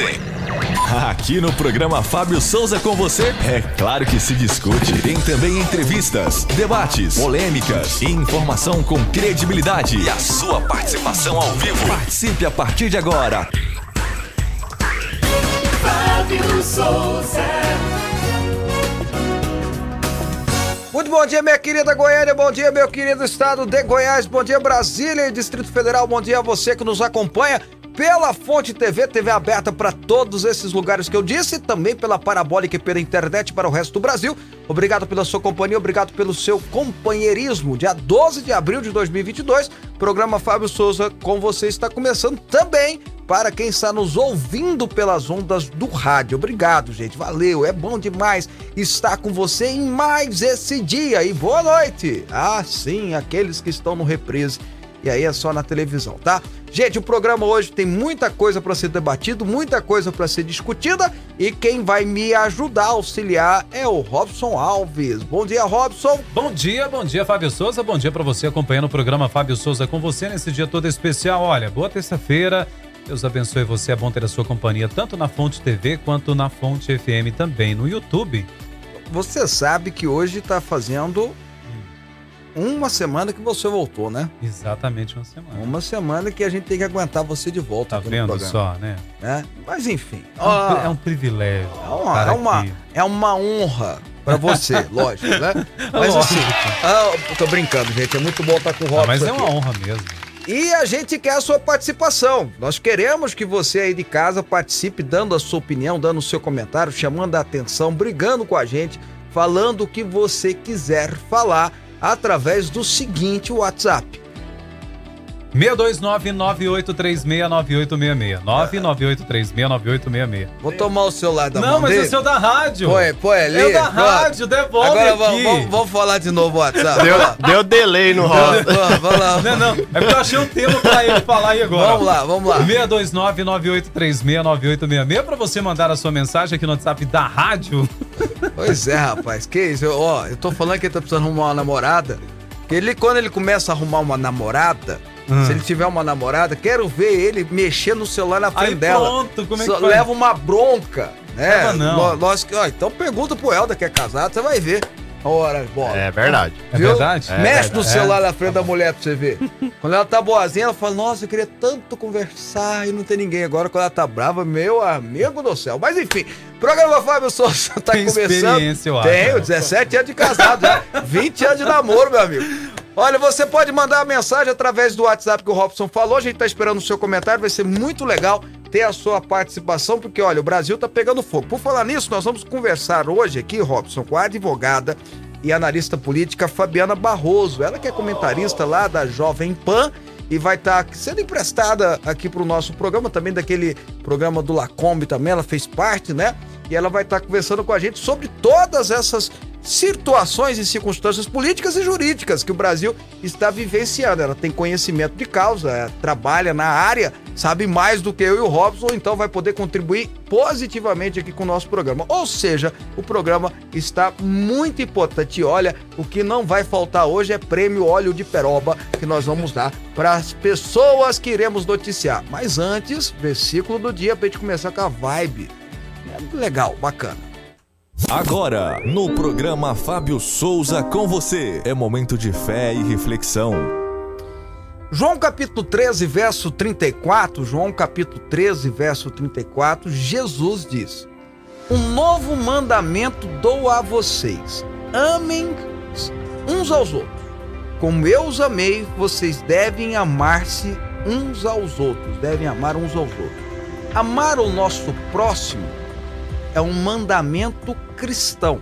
discutem. Aqui no programa Fábio Souza com você, é claro que se discute. Tem também entrevistas, debates, polêmicas e informação com credibilidade. E a sua participação ao vivo. Participe a partir de agora. Fábio Souza. Muito bom dia, minha querida Goiânia, bom dia, meu querido estado de Goiás, bom dia, Brasília e Distrito Federal, bom dia a você que nos acompanha pela Fonte TV, TV aberta para todos esses lugares que eu disse, também pela Parabólica e pela internet para o resto do Brasil. Obrigado pela sua companhia, obrigado pelo seu companheirismo. Dia 12 de abril de 2022, programa Fábio Souza com você está começando também para quem está nos ouvindo pelas ondas do rádio. Obrigado, gente. Valeu. É bom demais estar com você em mais esse dia. E boa noite. Ah, sim, aqueles que estão no reprise. E aí é só na televisão, tá? Gente, o programa hoje tem muita coisa para ser debatido, muita coisa para ser discutida e quem vai me ajudar a auxiliar é o Robson Alves. Bom dia, Robson. Bom dia, bom dia, Fábio Souza. Bom dia para você acompanhando o programa Fábio Souza com você nesse dia todo especial. Olha, boa terça-feira. Deus abençoe você. É bom ter a sua companhia tanto na Fonte TV quanto na Fonte FM também no YouTube. Você sabe que hoje tá fazendo uma semana que você voltou, né? Exatamente uma semana. Uma semana que a gente tem que aguentar você de volta. Tá vendo só, né? né? Mas enfim. É um, é um privilégio. é uma, é uma, é uma honra pra você, lógico, né? Mas Lógico. assim, ah, tô brincando, gente. É muito bom estar com o Robson. Ah, mas é aqui. uma honra mesmo. E a gente quer a sua participação. Nós queremos que você aí de casa participe, dando a sua opinião, dando o seu comentário, chamando a atenção, brigando com a gente, falando o que você quiser falar através do seguinte WhatsApp. 629-9836-9866. 99836-9866. Vou tomar o celular da Não, mão mas dele. é o seu da rádio. Põe, põe ali. É o da pronto. rádio, devolve Agora aqui. vamos, falar de novo o WhatsApp. Deu, deu delay no rosto. Vamos, vamos lá. Não, não. É porque eu achei um tema pra ele falar aí agora. Vamos lá, vamos lá. 629-9836-9866 pra você mandar a sua mensagem aqui no WhatsApp da rádio. Pois é, rapaz. Que isso? Eu, ó, eu tô falando que ele tá precisando arrumar uma namorada. Que ele, quando ele começa a arrumar uma namorada, Hum. se ele tiver uma namorada, quero ver ele mexer no celular na frente Aí dela. pronto, como é que Só faz? Leva uma bronca, né? Leva não. Nós, ó, então pergunta pro Helder que é casado, você vai ver. Ora, bola. É verdade. É Viu? verdade? Mexe no É. celular na frente da mulher pra você ver. Quando ela tá boazinha, ela fala, nossa, eu queria tanto conversar e não tem ninguém. Agora, quando ela tá brava, meu amigo do céu. Mas enfim, programa Fábio Souza tá Tem começando. experiência, eu acho, Tenho, né? 17 anos de casado já. 20 anos de namoro, meu amigo. Olha, você pode mandar a mensagem através do WhatsApp que o Robson falou. A gente tá esperando o seu comentário, vai ser muito legal ter a sua participação, porque olha, o Brasil tá pegando fogo. Por falar nisso, nós vamos conversar hoje aqui, Robson, com a advogada e analista política Fabiana Barroso. Ela que é comentarista lá da Jovem Pan e vai estar sendo emprestada aqui para o nosso programa, também daquele programa do Lacombe também, ela fez parte, né? E ela vai estar conversando com a gente sobre todas essas situações e circunstâncias políticas e jurídicas que o Brasil está vivenciando. Ela tem conhecimento de causa, é, trabalha na área, sabe mais do que eu e o Robson, então vai poder contribuir positivamente aqui com o nosso programa. Ou seja, o programa está muito importante. Olha, o que não vai faltar hoje é prêmio óleo de peroba que nós vamos dar para as pessoas que iremos noticiar. Mas antes, versículo do dia para gente começar com a vibe. É legal, bacana. Agora, no programa Fábio Souza com você, é momento de fé e reflexão. João capítulo 13, verso 34, João capítulo 13, verso 34, Jesus diz: Um novo mandamento dou a vocês: amem uns aos outros. Como eu os amei, vocês devem amar-se uns aos outros, devem amar uns aos outros. Amar o nosso próximo é um mandamento cristão.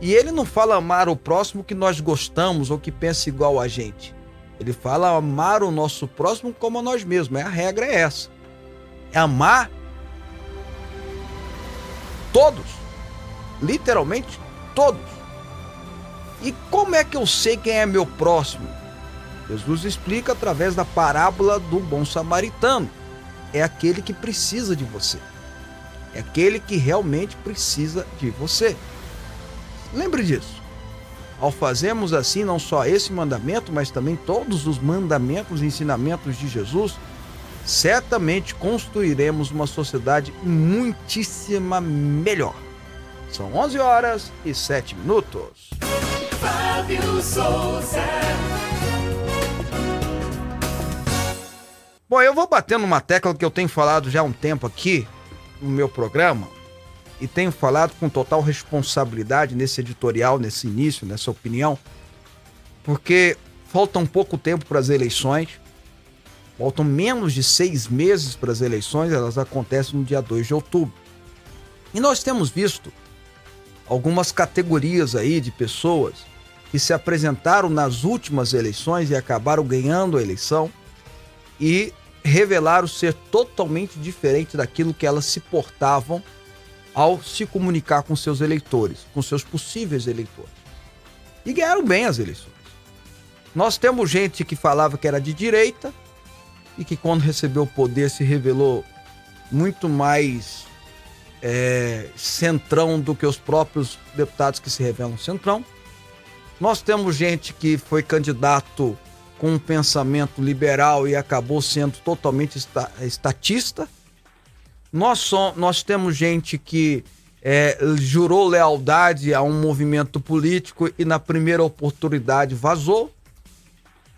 E ele não fala amar o próximo que nós gostamos ou que pensa igual a gente. Ele fala amar o nosso próximo como a nós mesmos. É a regra é essa. É amar todos. Literalmente todos. E como é que eu sei quem é meu próximo? Jesus explica através da parábola do bom samaritano. É aquele que precisa de você. É aquele que realmente precisa de você. Lembre disso. Ao fazermos assim, não só esse mandamento, mas também todos os mandamentos e ensinamentos de Jesus, certamente construiremos uma sociedade muitíssima melhor. São 11 horas e 7 minutos. Fábio Souza. Bom, eu vou bater numa tecla que eu tenho falado já há um tempo aqui no meu programa e tenho falado com total responsabilidade nesse editorial, nesse início, nessa opinião, porque falta um pouco tempo para as eleições, faltam menos de seis meses para as eleições, elas acontecem no dia 2 de outubro. E nós temos visto algumas categorias aí de pessoas que se apresentaram nas últimas eleições e acabaram ganhando a eleição e revelaram ser totalmente diferente daquilo que elas se portavam ao se comunicar com seus eleitores, com seus possíveis eleitores. E ganharam bem as eleições. Nós temos gente que falava que era de direita e que quando recebeu o poder se revelou muito mais é, centrão do que os próprios deputados que se revelam centrão. Nós temos gente que foi candidato com um pensamento liberal e acabou sendo totalmente esta, estatista. Nós, som, nós temos gente que é, jurou lealdade a um movimento político e na primeira oportunidade vazou.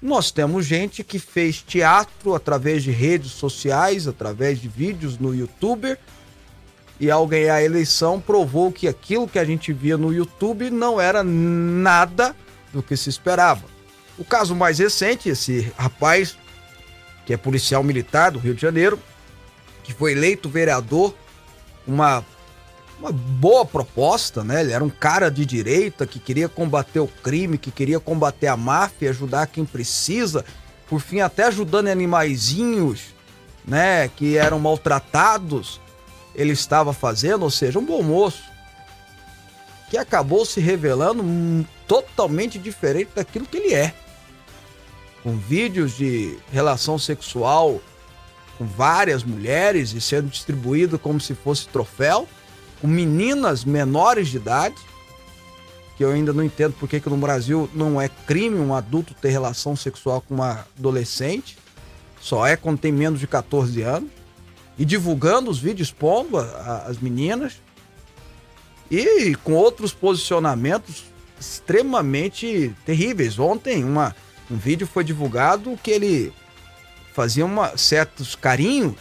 Nós temos gente que fez teatro através de redes sociais, através de vídeos no YouTube, e ao ganhar a eleição provou que aquilo que a gente via no YouTube não era nada do que se esperava. O caso mais recente, esse rapaz, que é policial militar do Rio de Janeiro, que foi eleito vereador, uma, uma boa proposta, né? Ele era um cara de direita que queria combater o crime, que queria combater a máfia, ajudar quem precisa, por fim até ajudando animaizinhos, né, que eram maltratados, ele estava fazendo, ou seja, um bom moço, que acabou se revelando totalmente diferente daquilo que ele é. Com vídeos de relação sexual com várias mulheres e sendo distribuído como se fosse troféu, com meninas menores de idade, que eu ainda não entendo porque que no Brasil não é crime um adulto ter relação sexual com uma adolescente, só é quando tem menos de 14 anos, e divulgando os vídeos, expondo as meninas, e com outros posicionamentos extremamente terríveis. Ontem uma, um vídeo foi divulgado que ele fazia uma, certos carinhos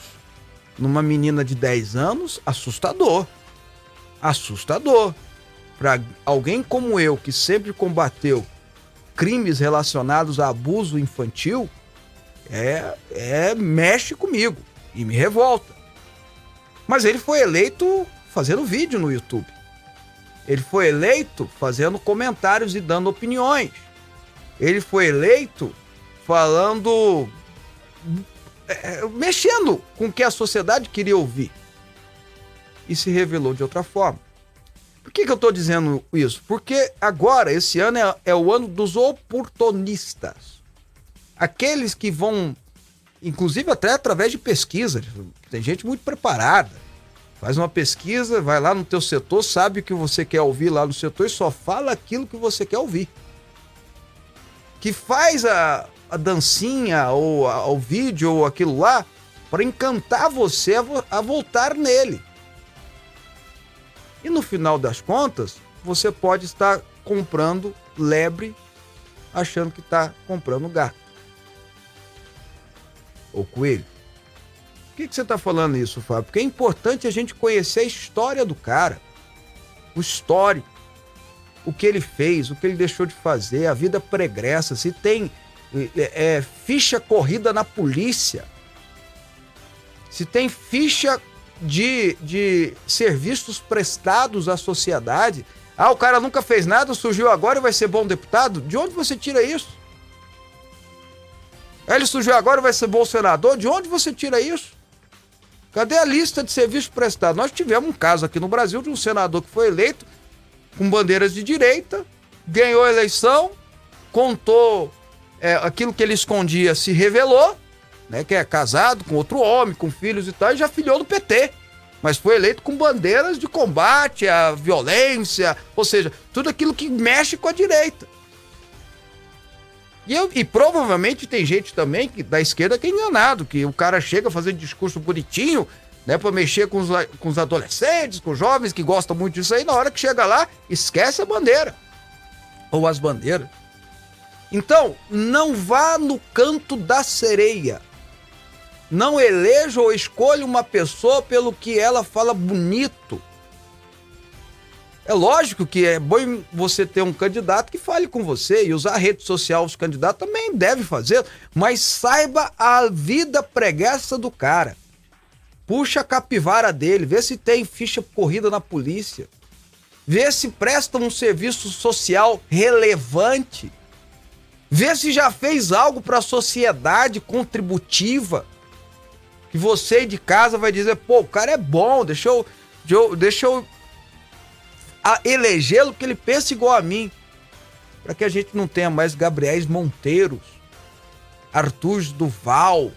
numa menina de 10 anos, assustador. Assustador. Para alguém como eu, que sempre combateu crimes relacionados a abuso infantil, é, é mexe comigo e me revolta. Mas ele foi eleito fazendo vídeo no YouTube. Ele foi eleito fazendo comentários e dando opiniões. Ele foi eleito falando. É, mexendo com o que a sociedade queria ouvir. E se revelou de outra forma. Por que, que eu estou dizendo isso? Porque agora, esse ano, é, é o ano dos oportunistas. Aqueles que vão, inclusive até através de pesquisa, tem gente muito preparada Faz uma pesquisa, vai lá no teu setor, sabe o que você quer ouvir lá no setor e só fala aquilo que você quer ouvir. Que faz a, a dancinha ou a, o vídeo ou aquilo lá para encantar você a, a voltar nele. E no final das contas, você pode estar comprando lebre achando que está comprando gato. Ou coelho. Por que, que você está falando isso, Fábio? Porque é importante a gente conhecer a história do cara, o histórico, o que ele fez, o que ele deixou de fazer, a vida pregressa, se tem é, ficha corrida na polícia, se tem ficha de, de serviços prestados à sociedade. Ah, o cara nunca fez nada, surgiu agora e vai ser bom deputado? De onde você tira isso? Ele surgiu agora e vai ser bom senador? De onde você tira isso? Cadê a lista de serviços prestados? Nós tivemos um caso aqui no Brasil de um senador que foi eleito com bandeiras de direita, ganhou a eleição, contou é, aquilo que ele escondia, se revelou, né, que é casado com outro homem, com filhos e tal, e já filhou do PT. Mas foi eleito com bandeiras de combate à violência, ou seja, tudo aquilo que mexe com a direita. E, eu- e provavelmente tem gente também que, da esquerda que é enganado, que o cara chega fazendo discurso bonitinho, né, pra mexer com os, com os adolescentes, com os jovens que gostam muito disso aí, na hora que chega lá, esquece a bandeira. Ou as bandeiras. Então, não vá no canto da sereia. Não eleja ou escolha uma pessoa pelo que ela fala bonito. É lógico que é bom você ter um candidato que fale com você e usar a rede social os candidatos também deve fazer, mas saiba a vida preguiça do cara. Puxa a capivara dele, vê se tem ficha corrida na polícia. Vê se presta um serviço social relevante. Vê se já fez algo para a sociedade contributiva. Que você de casa vai dizer, pô, o cara é bom, deixa eu, deixa eu, elegê-lo que ele pensa igual a mim. Para que a gente não tenha mais Gabriéis Monteiros, Arthur Duval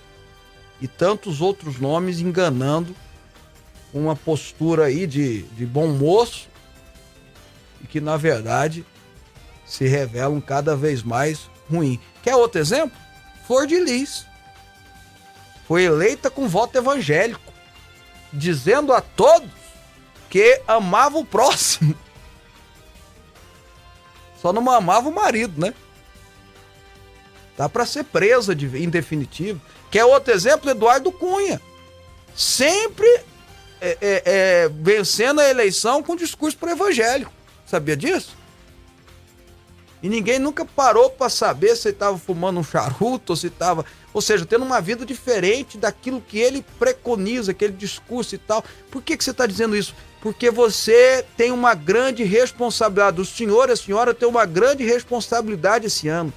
e tantos outros nomes enganando uma postura aí de, de bom moço e que na verdade se revelam cada vez mais ruim. Quer outro exemplo? Flor de Lis. Foi eleita com voto evangélico, dizendo a todos que amava o próximo. Só não amava o marido, né? Tá para ser presa de, em definitivo. Quer outro exemplo? Eduardo Cunha. Sempre é, é, é, vencendo a eleição com discurso pro evangélico. Sabia disso? E ninguém nunca parou para saber se ele estava fumando um charuto ou se estava. Ou seja, tendo uma vida diferente daquilo que ele preconiza, aquele discurso e tal. Por que, que você está dizendo isso? Porque você tem uma grande responsabilidade. O senhor e a senhora têm uma grande responsabilidade esse ano.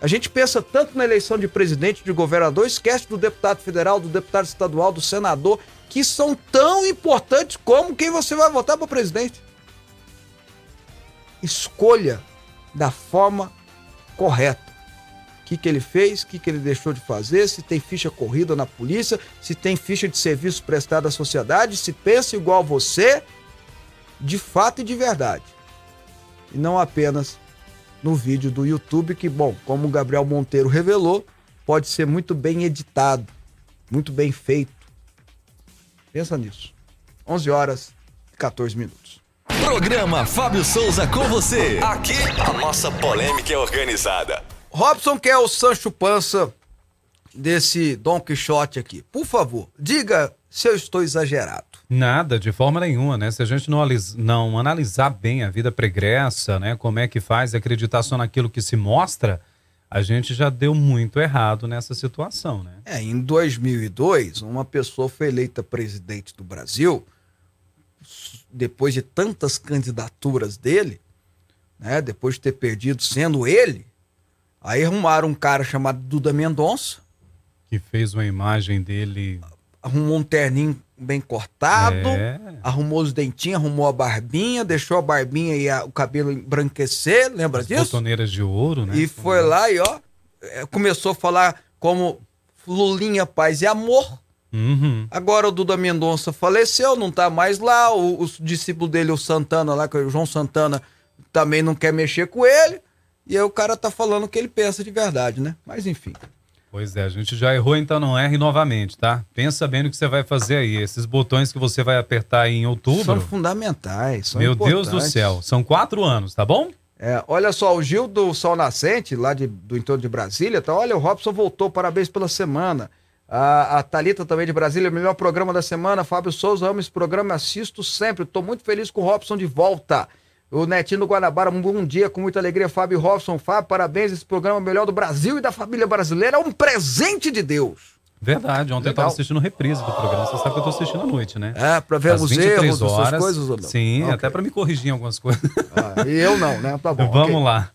A gente pensa tanto na eleição de presidente, de governador, esquece do deputado federal, do deputado estadual, do senador, que são tão importantes como quem você vai votar para presidente escolha da forma correta. O que, que ele fez, o que, que ele deixou de fazer, se tem ficha corrida na polícia, se tem ficha de serviço prestado à sociedade, se pensa igual você, de fato e de verdade. E não apenas no vídeo do YouTube, que, bom, como o Gabriel Monteiro revelou, pode ser muito bem editado, muito bem feito. Pensa nisso. 11 horas e 14 minutos. Programa Fábio Souza com você. Aqui a nossa polêmica é organizada. Robson, que é o Sancho Pança desse Don Quixote aqui, por favor, diga se eu estou exagerado. Nada, de forma nenhuma, né? Se a gente não, não analisar bem a vida pregressa, né? Como é que faz, acreditar só naquilo que se mostra, a gente já deu muito errado nessa situação, né? É, em 2002, uma pessoa foi eleita presidente do Brasil, depois de tantas candidaturas dele, né, depois de ter perdido sendo ele, aí arrumaram um cara chamado Duda Mendonça, Que fez uma imagem dele. Arrumou um terninho bem cortado, É. arrumou os dentinhos, arrumou a barbinha, deixou a barbinha e a- o cabelo embranquecer, lembra As disso? botoneiras de ouro, né? E foi lá e ó, é, começou a falar como Lulinha, paz e amor. Uhum. Agora o Duda Mendonça faleceu, não tá mais lá. O, o discípulo dele, o Santana, lá, é o João Santana, também não quer mexer com ele. E aí o cara tá falando o que ele pensa de verdade, né? Mas enfim. Pois é, a gente já errou, então não erre novamente, tá? Pensa bem no que você vai fazer aí. Esses botões que você vai apertar aí em São outubro. fundamentais. São Meu Deus do céu, são quatro anos, tá bom? É, olha só, o Gil do Sol Nascente, lá de- do entorno de Brasília, tá? Olha, o Robson voltou, parabéns pela semana. A, a Thalita também de Brasília, melhor programa da semana. Fábio Souza, amo esse programa, assisto sempre. Tô muito feliz com o Robson de volta. O Netinho do Guanabara, um bom dia, com muita alegria. Fábio Robson, Fábio, parabéns. Esse programa é o melhor do Brasil e da família brasileira. É um presente de Deus. Verdade, ontem eu Legal. tava assistindo reprise do programa. Você sabe que eu tô assistindo à noite, né? É, pra ver Às os 23 erros, essas horas. coisas ou não? Sim, Ok. até pra me corrigir em algumas coisas. Ah, e eu não, né? Tá bom. Vamos ok. lá.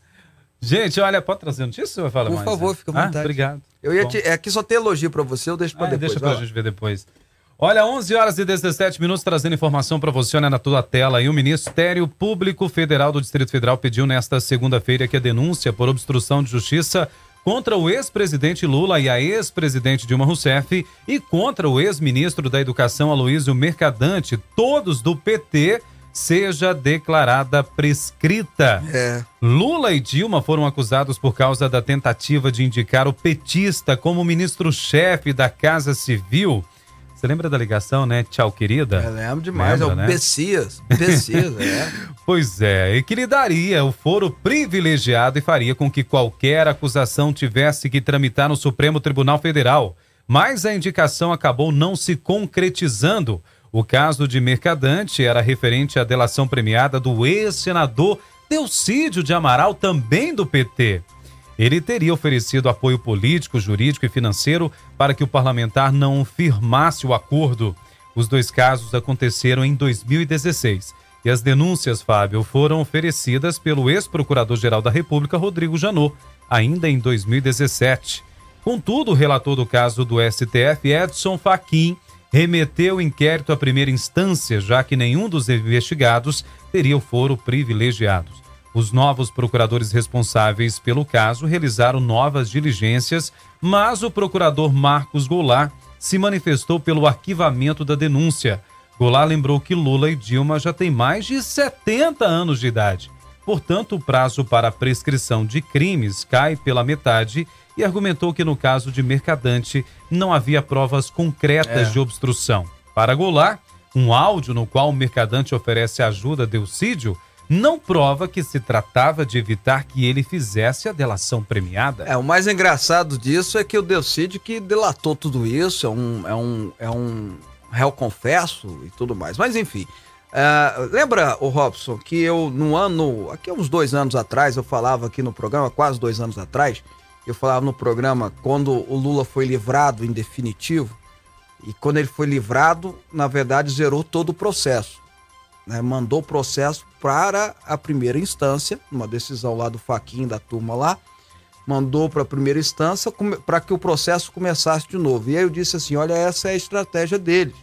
Gente, olha, pode trazer notícia ou vai falar Por mais? favor, né? fica à vontade. Ah, obrigado. Eu ia te, é que só tem elogio pra você, eu deixo pra Ah, depois. deixa pra lá. gente ver depois. Olha, 11 horas e 17 minutos, trazendo informação para você, olha na tua tela aí. O Ministério Público Federal do Distrito Federal pediu nesta segunda-feira que a denúncia por obstrução de justiça contra o ex-presidente Lula e a ex-presidente Dilma Rousseff e contra o ex-ministro da Educação Aloysio Mercadante, todos do PT, seja declarada prescrita. É. Lula e Dilma foram acusados por causa da tentativa de indicar o petista como ministro-chefe da Casa Civil. Você lembra da ligação, né? Tchau, querida? Eu lembro demais, Lembra, é o né? Bessias. Bessias, é. Pois é, e que lhe daria o foro privilegiado e faria com que qualquer acusação tivesse que tramitar no Supremo Tribunal Federal. Mas a indicação acabou não se concretizando. O caso de Mercadante era referente à delação premiada do ex-senador Delcídio de Amaral, também do PT. Ele teria oferecido apoio político, jurídico e financeiro para que o parlamentar não firmasse o acordo. Os dois casos aconteceram em 2016 e as denúncias, Fábio, foram oferecidas pelo ex-procurador-geral da República, Rodrigo Janot, ainda em 2017. Contudo, o relator do caso do STF, Edson Fachin, remeteu o inquérito à primeira instância, já que nenhum dos investigados teria o foro privilegiado. Os novos procuradores responsáveis pelo caso realizaram novas diligências, mas o procurador Marcos Goulart se manifestou pelo arquivamento da denúncia. Goulart lembrou que Lula e Dilma já têm mais de 70 anos de idade. Portanto, o prazo para a prescrição de crimes cai pela metade e argumentou que no caso de Mercadante não havia provas concretas É. de obstrução. Para Goulart, um áudio no qual o Mercadante oferece ajuda a Delcídio não prova que se tratava de evitar que ele fizesse a delação premiada. É, o mais engraçado disso é que o Delcide que delatou tudo isso, é um, é um, é um réu confesso e tudo mais. Mas enfim, é, lembra, o Robson, que eu no ano, aqui uns dois anos atrás, eu falava aqui no programa, quase dois anos atrás, eu falava no programa quando o Lula foi livrado em definitivo, e quando ele foi livrado, na verdade, zerou todo o processo. Né? Mandou o processo para a primeira instância, uma decisão lá do Faquinha, da turma lá, mandou para a primeira instância para que o processo começasse de novo. E aí eu disse assim: olha, essa é a estratégia deles,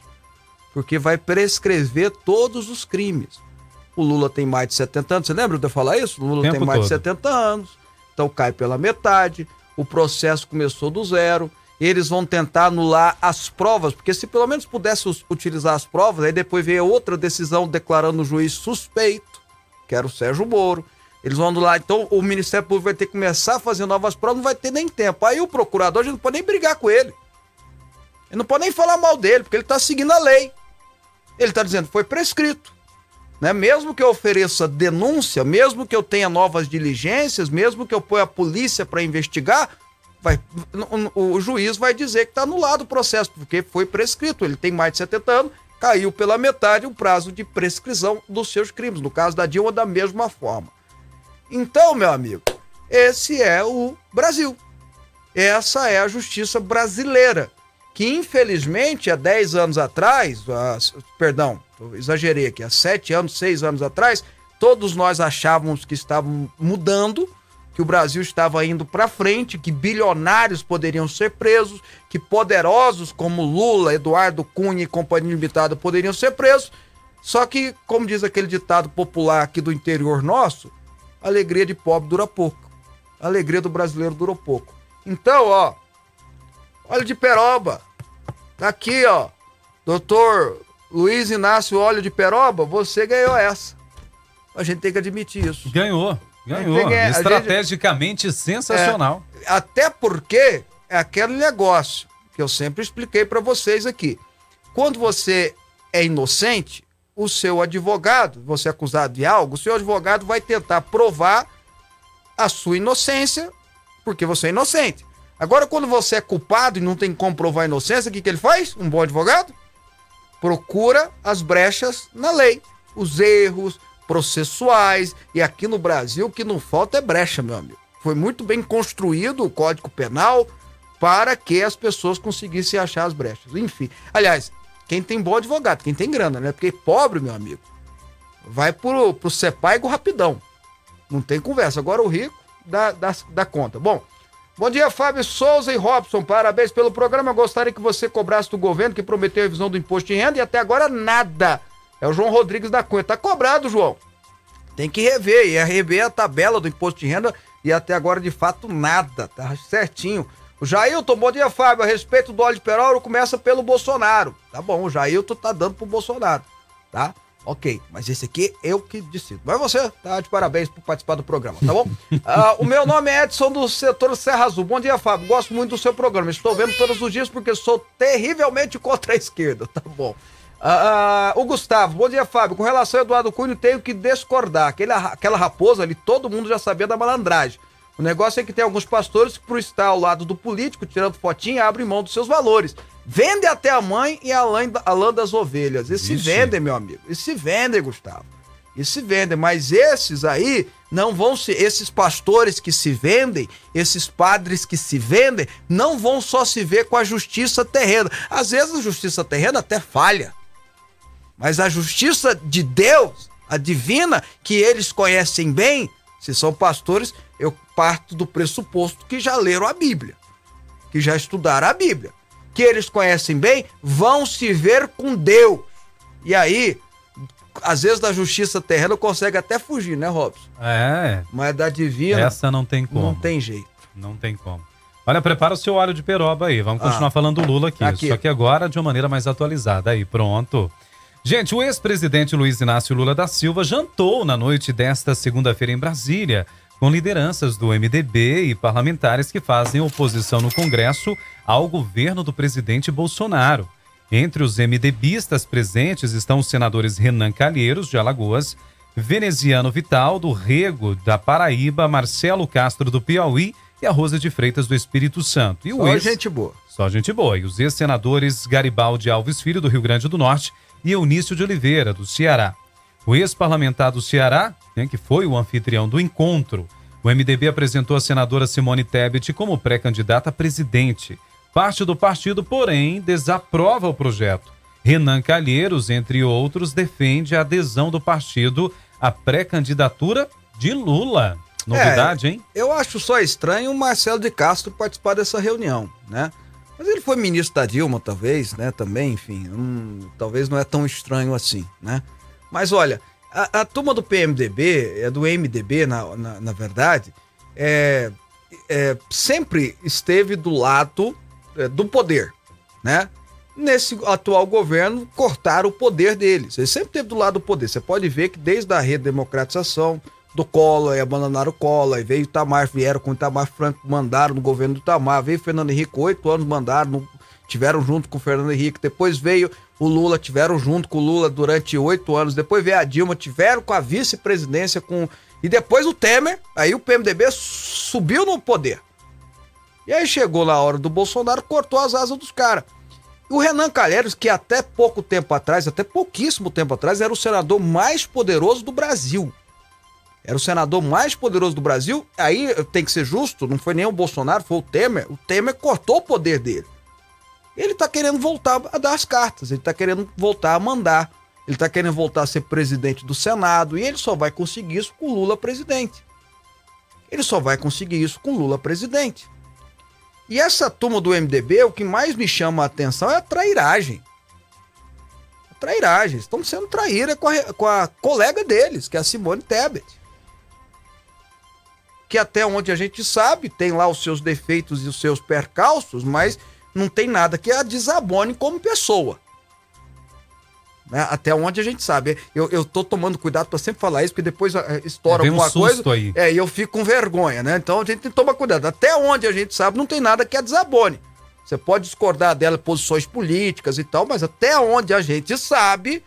porque vai prescrever todos os crimes. O Lula tem mais de 70 anos, você lembra de eu falar isso? O Lula Tempo tem mais de todo. 70 anos, então cai pela metade, o processo começou do zero. Eles vão tentar anular as provas, porque se pelo menos pudesse utilizar as provas, aí depois veio outra decisão declarando o juiz suspeito, que era o Sérgio Moro. Eles vão anular. Então o Ministério Público vai ter que começar a fazer novas provas, não vai ter nem tempo. Aí o procurador, a gente não pode nem brigar com ele. Ele não pode nem falar mal dele, porque ele está seguindo a lei. Ele está dizendo foi prescrito. Né? Mesmo que eu ofereça denúncia, mesmo que eu tenha novas diligências, mesmo que eu ponha a polícia para investigar, vai, o, juiz vai dizer que está anulado o processo, porque foi prescrito. Ele tem mais de 70 anos, caiu pela metade o prazo de prescrição dos seus crimes. No caso da Dilma, da mesma forma. Então, meu amigo, esse é o Brasil. Essa é a justiça brasileira. Que infelizmente há 10 anos atrás, perdão, exagerei aqui, há 7 anos, 6 anos atrás, todos nós achávamos que estavam mudando, que o Brasil estava indo para frente, que bilionários poderiam ser presos, que poderosos como Lula, Eduardo Cunha e Companhia Limitada poderiam ser presos. Só que, como diz aquele ditado popular aqui do interior nosso, a alegria de pobre dura pouco. A alegria do brasileiro dura pouco. Então, ó, óleo de peroba. Tá aqui, ó. Doutor Luiz Inácio Óleo de Peroba, você ganhou essa. A gente tem que admitir isso. Ganhou, ganhou. Que- a gente- Estrategicamente sensacional. Até porque é aquele negócio que eu sempre expliquei pra vocês aqui. Quando você é inocente, o seu advogado, você é acusado de algo, o seu advogado vai tentar provar a sua inocência, porque você é inocente. Agora, quando você é culpado e não tem como provar a inocência, o que, que ele faz? Um bom advogado? Procura as brechas na lei, os erros processuais. E aqui no Brasil, o que não falta é brecha, meu amigo. Foi muito bem construído o Código Penal para que as pessoas conseguissem achar as brechas. Enfim, aliás, quem tem bom advogado, quem tem grana, né? Porque pobre, meu amigo, vai pro, pro Sepaigo rapidão. Não tem conversa. Agora o rico dá, dá, dá conta. Bom, bom dia, Fábio Souza e Robson. Parabéns pelo programa. Gostaria que você cobrasse do governo que prometeu a revisão do imposto de renda e até agora nada. É o João Rodrigues da Cunha. Tá cobrado, João. Tem que rever. E rever a tabela do imposto de renda e até agora, de fato, nada. Tá certinho. O Jailton, bom dia, Fábio. A respeito do óleo de peroba, começa pelo Bolsonaro. Tá bom, o Jailton tá dando pro Bolsonaro, tá? Ok, mas esse aqui eu que decido. Mas você tá de parabéns por participar do programa, tá bom? Ah, o meu nome é Edson do setor Serra Azul. Bom dia, Fábio. Gosto muito do seu programa. Estou vendo todos os dias porque sou terrivelmente contra a esquerda, tá bom? Ah, ah, o Gustavo, bom dia, Fábio. Com relação ao Eduardo Cunha, tenho que discordar. Aquele, aquela raposa ali, todo mundo já sabia da malandragem. O negócio é que tem alguns pastores que, por estar ao lado do político, tirando fotinha, abrem mão dos seus valores. Vende até a mãe e a lã, a lã das ovelhas. E se vendem, meu amigo. E se vendem, Gustavo. E se vendem. Mas esses aí não vão se. Esses pastores que se vendem, esses padres que se vendem, não vão só se ver com a justiça terrena. Às vezes a justiça terrena até falha. Mas a justiça de Deus, a divina, que eles conhecem bem, se são pastores, eu parto do pressuposto que já leram a Bíblia, que já estudaram a Bíblia, que eles conhecem bem, vão se ver com Deus. E aí, às vezes da justiça terrena consegue até fugir, né, Robson? É, Mas da divina essa não tem como. não tem jeito. Não tem como. Olha, prepara o seu óleo de peroba aí. Vamos continuar Ah. falando do Lula aqui. Aqui. Só que agora de uma maneira mais atualizada. Aí, pronto. Gente, o ex-presidente Luiz Inácio Lula da Silva jantou na noite desta segunda-feira em Brasília com lideranças do MDB e parlamentares que fazem oposição no Congresso ao governo do presidente Bolsonaro. Entre os MDBistas presentes estão os senadores Renan Calheiros, de Alagoas, Veneziano Vital, do Rego, da Paraíba, Marcelo Castro, do Piauí e a Rosa de Freitas, do Espírito Santo. E o Só ex... gente boa. Só gente boa. E os ex-senadores Garibaldi Alves Filho, do Rio Grande do Norte, e Eunício de Oliveira, do Ceará. O ex-parlamentar do Ceará, né, que foi o anfitrião do encontro, o MDB apresentou a senadora Simone Tebet como pré-candidata a presidente. Parte do partido, porém, desaprova o projeto. Renan Calheiros, entre outros, defende a adesão do partido à pré-candidatura de Lula. Novidade, hein? Eu acho só estranho o Marcelo de Castro participar dessa reunião, né? Mas ele foi ministro da Dilma, talvez, né? Também, enfim, hum, talvez não é tão estranho assim, né? Mas olha, a, a turma do PMDB, é do MDB, na, na, na verdade, é, é, sempre esteve do lado é, do poder, né? Nesse atual governo, cortaram o poder deles. Ele sempre esteve do lado do poder. Você pode ver que desde a redemocratização do Collor, e abandonaram o Collor, e veio o Itamar, vieram com o Itamar Franco, mandaram no governo do Itamar, veio Fernando Henrique, oito anos mandaram, no- tiveram junto com o Fernando Henrique, depois veio o Lula, tiveram junto com o Lula durante oito anos, depois veio a Dilma, tiveram com a vice-presidência, com e depois o Temer, aí o PMDB subiu no poder. E aí chegou na hora do Bolsonaro, cortou as asas dos caras. E o Renan Calheiros, que até pouco tempo atrás, até pouquíssimo tempo atrás, era o senador mais poderoso do Brasil. Era o senador mais poderoso do Brasil. Aí tem que ser justo, não foi nem o Bolsonaro, foi o Temer. O Temer cortou o poder dele. Ele tá querendo voltar a dar as cartas, ele tá querendo voltar a mandar. Ele tá querendo voltar a ser presidente do Senado e ele só vai conseguir isso com Lula presidente. Ele só vai conseguir isso com Lula presidente. E essa turma do MDB, o que mais me chama a atenção é a trairagem. A trairagem. Estão sendo traíra com a, com a colega deles, que é a Simone Tebet. Que até onde a gente sabe, tem lá os seus defeitos e os seus percalços, mas não tem nada que a desabone como pessoa. Né? Até onde a gente sabe. Eu, eu tô tomando cuidado para sempre falar isso, porque depois eh, estoura um alguma susto coisa. aí. É, e eu fico com vergonha, né? Então a gente tem que tomar cuidado. Até onde a gente sabe, não tem nada que a desabone. Você pode discordar dela, posições políticas e tal, mas até onde a gente sabe,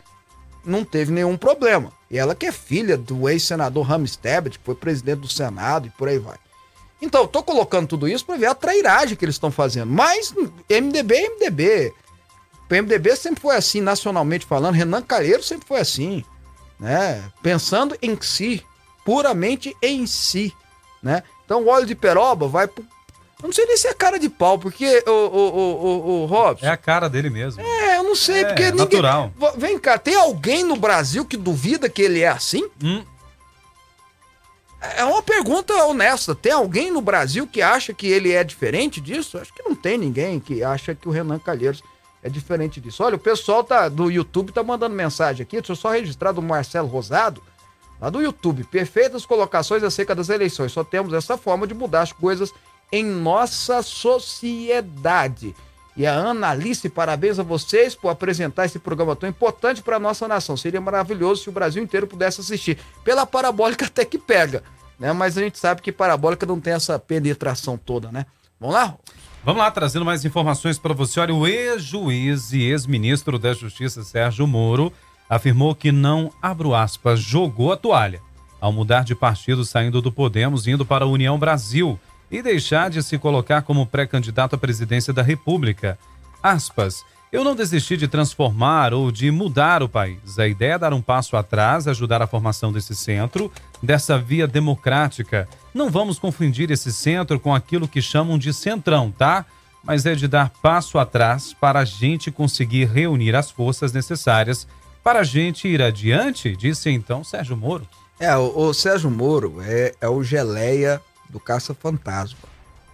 não teve nenhum problema. Ela que é filha do ex-senador Rames Tebet, que foi presidente do Senado e por aí vai. Então, eu tô colocando tudo isso para ver a trairagem que eles estão fazendo. Mas MDB é MDB. O PMDB sempre foi assim, nacionalmente falando. Renan Calheiros sempre foi assim, né? Pensando em si, puramente em si, né? Então o óleo de peroba vai pro... Eu não sei nem se é cara de pau, porque o, o, o, o, o Robson... É a cara dele mesmo. É, eu não sei, É, porque ninguém... natural. Vem cá, tem alguém no Brasil que duvida que ele é assim? Hum, É uma pergunta honesta. Tem alguém no Brasil que acha que ele é diferente disso? Acho que não tem ninguém que acha que o Renan Calheiros é diferente disso. Olha, o pessoal tá, do YouTube tá mandando mensagem aqui. Deixa eu só registrar do Marcelo Rosado, lá do YouTube. Perfeitas colocações acerca das eleições. Só temos essa forma de mudar as coisas em nossa sociedade. e a Ana Alice, parabéns a vocês por apresentar esse programa tão importante para a nossa nação. Seria maravilhoso se o Brasil inteiro pudesse assistir. Pela parabólica até que pega, né? Mas a gente sabe que parabólica não tem essa penetração toda, né? Vamos lá? Vamos lá, trazendo mais informações para você. Olha, o ex-juiz e ex-ministro da Justiça, Sérgio Moro, afirmou que não, abro aspas, jogou a toalha ao mudar de partido, saindo do Podemos, indo para a União Brasil e deixar de se colocar como pré-candidato à presidência da República. Aspas. Eu não desisti de transformar ou de mudar o país. A ideia é dar um passo atrás, ajudar a formação desse centro, dessa via democrática. Não vamos confundir esse centro com aquilo que chamam de centrão, tá? Mas é de dar passo atrás para a gente conseguir reunir as forças necessárias para a gente ir adiante, disse então Sérgio Moro. É, o, o Sérgio Moro é, é o geleia do Caça-Fantasma.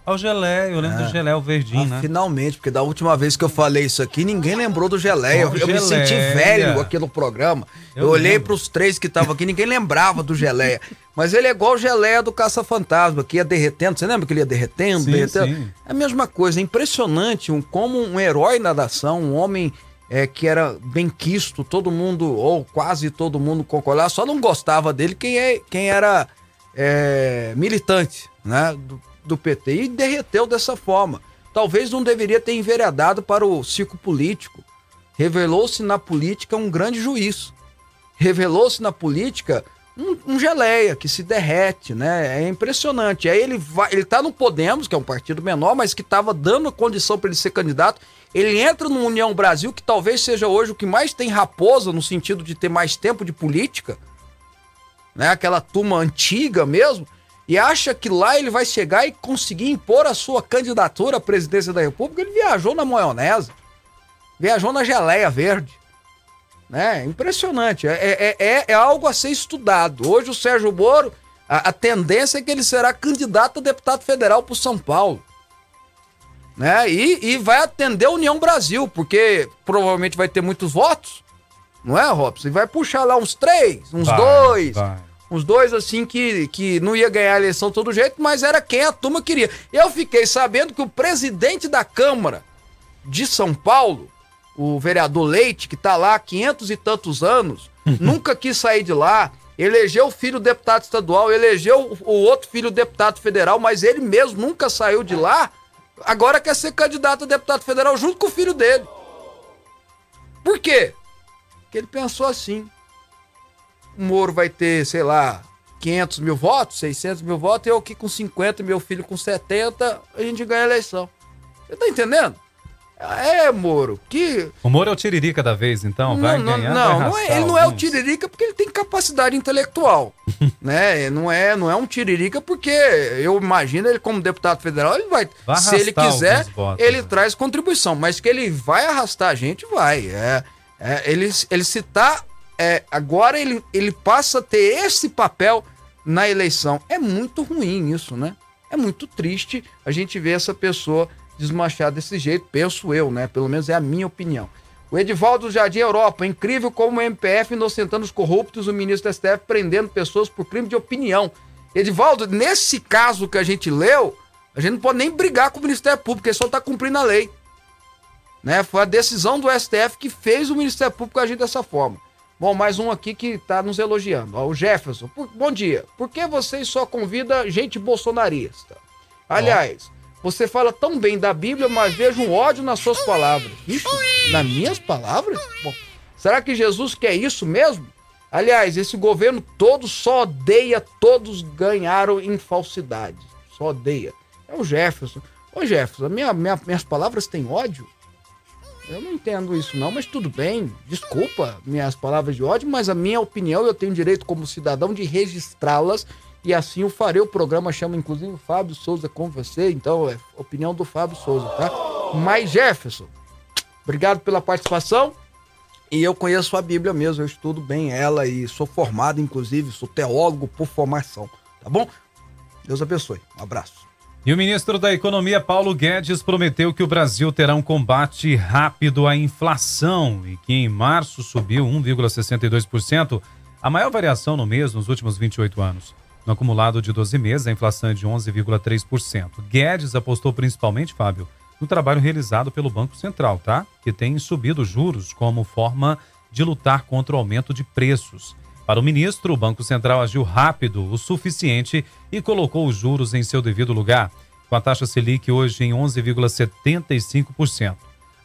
É o Geleia, eu lembro É. do Geleia, o verdinho, Ah, né? Finalmente, porque da última vez que eu falei isso aqui, ninguém lembrou do Geleia. Ó, eu me senti velho aqui no programa. Eu, Eu olhei lembro. pros três que estavam aqui, ninguém lembrava do Geleia. Mas ele é igual o Geleia do Caça-Fantasma, que ia derretendo. Você lembra que ele ia derretendo? Sim, derretendo? sim. É a mesma coisa, é impressionante um, como um herói na nação, um homem é, que era bem quisto, todo mundo, ou quase todo mundo concordava, só não gostava dele quem, é, quem era é, militante né, do, do PT e derreteu dessa forma. Talvez não deveria ter enveredado para o ciclo político. Revelou-se na política um grande juiz. Revelou-se na política um, um geleia que se derrete, né? É impressionante. Aí ele vai, ele tá no Podemos, que é um partido menor, mas que estava dando condição para ele ser candidato. Ele entra no União Brasil, que talvez seja hoje o que mais tem raposa no sentido de ter mais tempo de política, né? Aquela turma antiga mesmo, e acha que lá ele vai chegar e conseguir impor a sua candidatura à presidência da República. Ele viajou na maionese, viajou na geleia verde. Né? Impressionante. É, é, é, é algo a ser estudado. Hoje o Sérgio Moro, a, a tendência é que ele será candidato a deputado federal por São Paulo. Né? E, e vai atender a União Brasil, porque provavelmente vai ter muitos votos. Não é, Robson? E vai puxar lá uns três, uns Vai, dois. vai. Uns dois, assim, que, que não ia ganhar a eleição de todo jeito, mas era quem a turma queria. Eu fiquei sabendo que o presidente da Câmara de São Paulo, o vereador Leite, que tá lá há 500 e tantos anos, nunca quis sair de lá, elegeu o filho deputado estadual, elegeu o o outro filho deputado federal, mas ele mesmo nunca saiu de lá, agora quer ser candidato a deputado federal junto com o filho dele. Por quê? Porque ele pensou assim, o Moro vai ter, sei lá, 500 mil votos, 600 mil votos, eu aqui com 50, meu filho com 70, a gente ganha a eleição. Você tá entendendo? É, Moro, que. O Moro é o tiririca da vez, então? vai não, ganhar, não, vai não é- ele não é o tiririca porque ele tem capacidade intelectual, né? Não é, não é um tiririca porque eu imagino ele como deputado federal, ele vai, Vai se ele quiser, votos, ele né? traz contribuição, mas que ele vai arrastar a gente, vai. É, é, ele, ele se tá, é, agora ele, ele passa a ter esse papel na eleição. É muito ruim isso, né? É muito triste a gente ver essa pessoa desmanchar desse jeito, penso eu, né? Pelo menos é a minha opinião. O Edivaldo do Jardim Europa, incrível como o MPF inocentando os corruptos, o ministro da STF prendendo pessoas por crime de opinião. Edivaldo, nesse caso que a gente leu, a gente não pode nem brigar com o Ministério Público, ele só está cumprindo a lei. Né? Foi a decisão do STF que fez o Ministério Público agir dessa forma. Bom, mais um aqui que está nos elogiando. Ó, o Jefferson, por- bom dia. Por que vocês só convida gente bolsonarista? Aliás, você fala tão bem da Bíblia, mas vejo um ódio nas suas palavras. Isso? Nas minhas palavras? Bom, será que Jesus quer isso mesmo? Aliás, esse governo todo só odeia, todos ganharam em falsidade. Só odeia. É o Jefferson. Ô Jefferson, minha, minha- minhas palavras têm ódio? Eu não entendo isso não, mas tudo bem. Desculpa minhas palavras de ódio, mas a minha opinião eu tenho direito como cidadão de registrá-las e assim eu farei. O programa chama inclusive o Fábio Souza com você, então é opinião do Fábio Souza, tá? Mas Jefferson, obrigado pela participação. E eu conheço a Bíblia mesmo, eu estudo bem ela e sou formado, inclusive, sou teólogo por formação, tá bom? Deus abençoe. Um abraço. E o ministro da Economia, Paulo Guedes, prometeu que o Brasil terá um combate rápido à inflação e que em março subiu 1,62%, a maior variação no mês nos últimos 28 anos. No acumulado de 12 meses, a inflação é de 11,3%. Guedes apostou principalmente, Fábio, no trabalho realizado pelo Banco Central, tá? Que tem subido juros como forma de lutar contra o aumento de preços. Para o ministro, o Banco Central agiu rápido o suficiente e colocou os juros em seu devido lugar, com a taxa Selic hoje em 11,75%.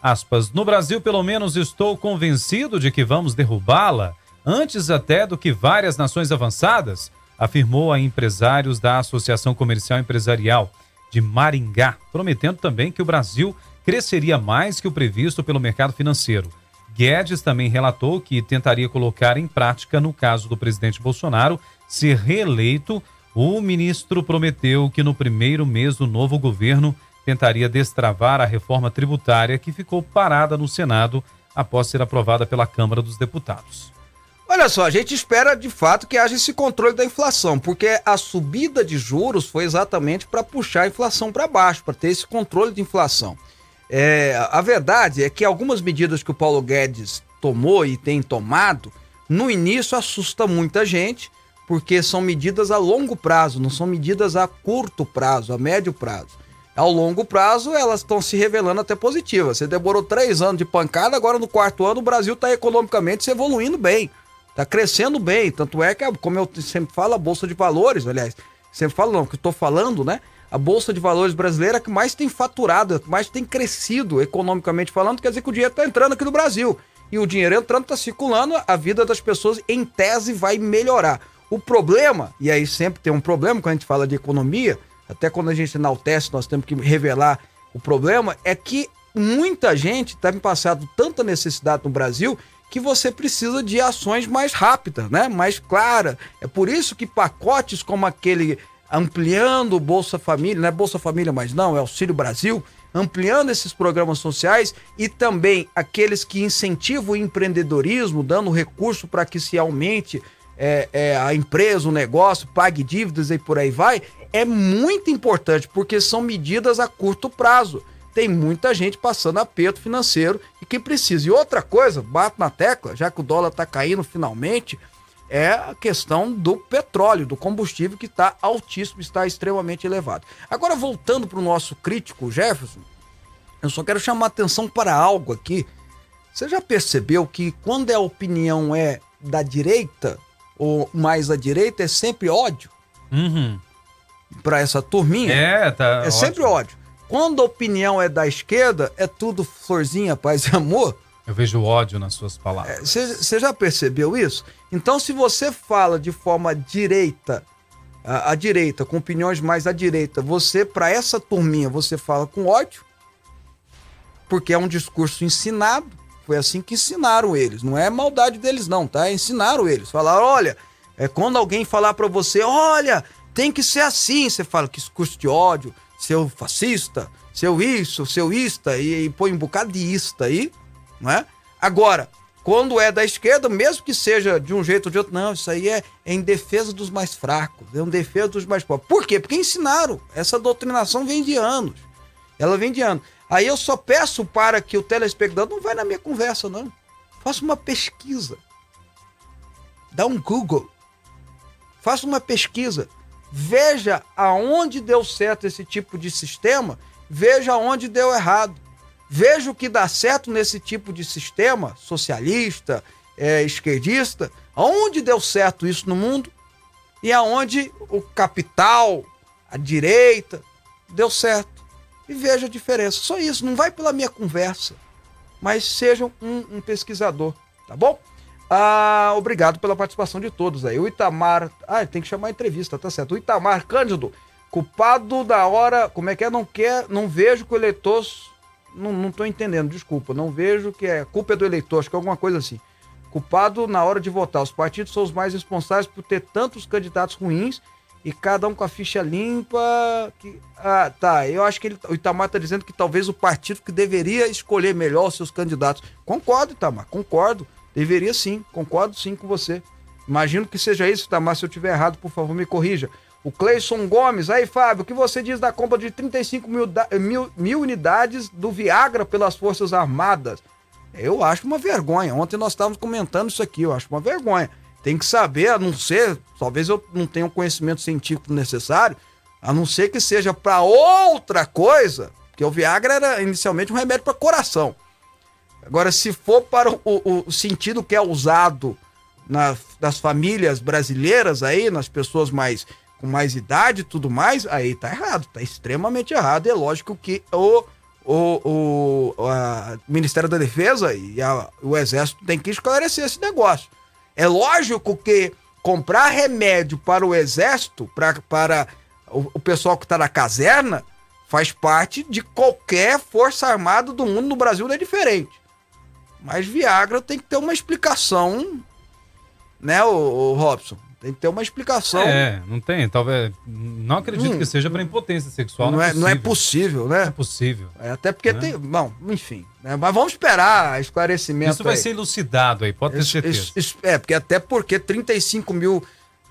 Aspas, no Brasil, pelo menos, estou convencido de que vamos derrubá-la, antes até do que várias nações avançadas, afirmou a empresários da Associação Comercial Empresarial de Maringá, prometendo também que o Brasil cresceria mais que o previsto pelo mercado financeiro. Guedes também relatou que tentaria colocar em prática, no caso do presidente Bolsonaro ser reeleito, o ministro prometeu que no primeiro mês do novo governo tentaria destravar a reforma tributária que ficou parada no Senado após ser aprovada pela Câmara dos Deputados. Olha só, a gente espera de fato que haja esse controle da inflação, porque a subida de juros foi exatamente para puxar a inflação para baixo, para ter esse controle de inflação. É, a verdade é que algumas medidas que o Paulo Guedes tomou e tem tomado, no início assusta muita gente, porque são medidas a longo prazo, não são medidas a curto prazo, a médio prazo. Ao longo prazo, elas estão se revelando até positivas. Você demorou três anos de pancada, agora no quarto ano o Brasil está economicamente se evoluindo bem, está crescendo bem. Tanto é que, como eu sempre falo, a Bolsa de Valores, aliás, sempre falo não, que estou falando, né? A Bolsa de Valores brasileira que mais tem faturado, mais tem crescido economicamente falando, quer dizer que o dinheiro está entrando aqui no Brasil. E o dinheiro entrando está circulando, a vida das pessoas, em tese, vai melhorar. O problema, e aí sempre tem um problema quando a gente fala de economia, até quando a gente enaltece, nós temos que revelar o problema, é que muita gente está me passando tanta necessidade no Brasil que você precisa de ações mais rápidas, né? mais claras. É por isso que pacotes como aquele ampliando o Bolsa Família, não é Bolsa Família mais não, é Auxílio Brasil, ampliando esses programas sociais e também aqueles que incentivam o empreendedorismo, dando recurso para que se aumente é, é, a empresa, o negócio, pague dívidas e por aí vai, é muito importante, porque são medidas a curto prazo. Tem muita gente passando aperto financeiro e que precisa. E outra coisa, bato na tecla, já que o dólar está caindo finalmente, é a questão do petróleo, do combustível que está altíssimo, está extremamente elevado. Agora, voltando para o nosso crítico Jefferson, eu só quero chamar atenção para algo aqui. Você já percebeu que quando a opinião é da direita, ou mais à direita, é sempre ódio? Uhum. Para essa turminha? É, tá. É ótimo. sempre ódio. Quando a opinião é da esquerda, é tudo florzinha, paz e amor. Eu vejo ódio nas suas palavras. Você já percebeu isso? Então, se você fala de forma direita, à, à direita, com opiniões mais à direita, você, para essa turminha, você fala com ódio, porque é um discurso ensinado. Foi assim que ensinaram eles. Não é maldade deles, não, tá? Ensinaram eles. Falaram: olha, é quando alguém falar para você, olha, tem que ser assim. Você fala que discurso de ódio, seu fascista, seu isso, seu ista, e, e põe um bocado de ista aí não é? Agora, quando é da esquerda, mesmo que seja de um jeito ou de outro, não, isso aí é, é em defesa dos mais fracos, é em defesa dos mais pobres. Por quê? Porque ensinaram. Essa doutrinação vem de anos. Ela vem de anos. Aí eu só peço para que o telespectador não vai na minha conversa, não. Faça uma pesquisa. Dá um Google. Faça uma pesquisa. Veja aonde deu certo esse tipo de sistema, veja aonde deu errado. Veja o que dá certo nesse tipo de sistema socialista, é, esquerdista, aonde deu certo isso no mundo e aonde o capital, a direita, deu certo. E veja a diferença. Só isso, não vai pela minha conversa, mas seja um, um pesquisador, tá bom? Ah, obrigado pela participação de todos aí. O Itamar. Ah, tem que chamar a entrevista, tá certo. O Itamar Cândido, culpado da hora. Como é que é? Não quer, não vejo que o eleitor não, não tô entendendo, desculpa. Não vejo que é culpa é do eleitor, acho que é alguma coisa assim. Culpado na hora de votar. Os partidos são os mais responsáveis por ter tantos candidatos ruins e cada um com a ficha limpa. Que... Ah, tá. Eu acho que ele, o Itamar está dizendo que talvez o partido que deveria escolher melhor seus candidatos. Concordo, Itamar, concordo. Deveria sim, concordo sim com você. Imagino que seja isso, Itamar. Se eu tiver errado, por favor, me corrija. O Cleison Gomes, aí Fábio, o que você diz da compra de 35 mil, mil, mil unidades do Viagra pelas Forças Armadas? Eu acho uma vergonha. Ontem nós estávamos comentando isso aqui, eu acho uma vergonha. Tem que saber, a não ser, talvez eu não tenha o conhecimento científico necessário, a não ser que seja para outra coisa, Porque o Viagra era inicialmente um remédio para coração. Agora, se for para o, o- o sentido que é usado na- nas famílias brasileiras aí, nas pessoas mais com mais idade e tudo mais, aí tá errado, tá extremamente errado. É lógico que o, o, o Ministério da Defesa e a- o Exército tem que esclarecer esse negócio. É lógico que comprar remédio para o Exército, pra, para o, o pessoal que está na caserna, faz parte de qualquer força armada do mundo. No Brasil não é diferente. Mas Viagra tem que ter uma explicação, né, o, o Robson? Tem que ter uma explicação. É, não tem, talvez. Não acredito Hum. que seja para impotência sexual. não, é, não é possível. possível, Não é né? possível. É, até porque Né? tem. Bom, enfim. né? Mas vamos esperar esclarecimento. Isso vai aí. ser elucidado aí, pode ter Isso- certeza. isso- isso- é, porque até porque 35 mil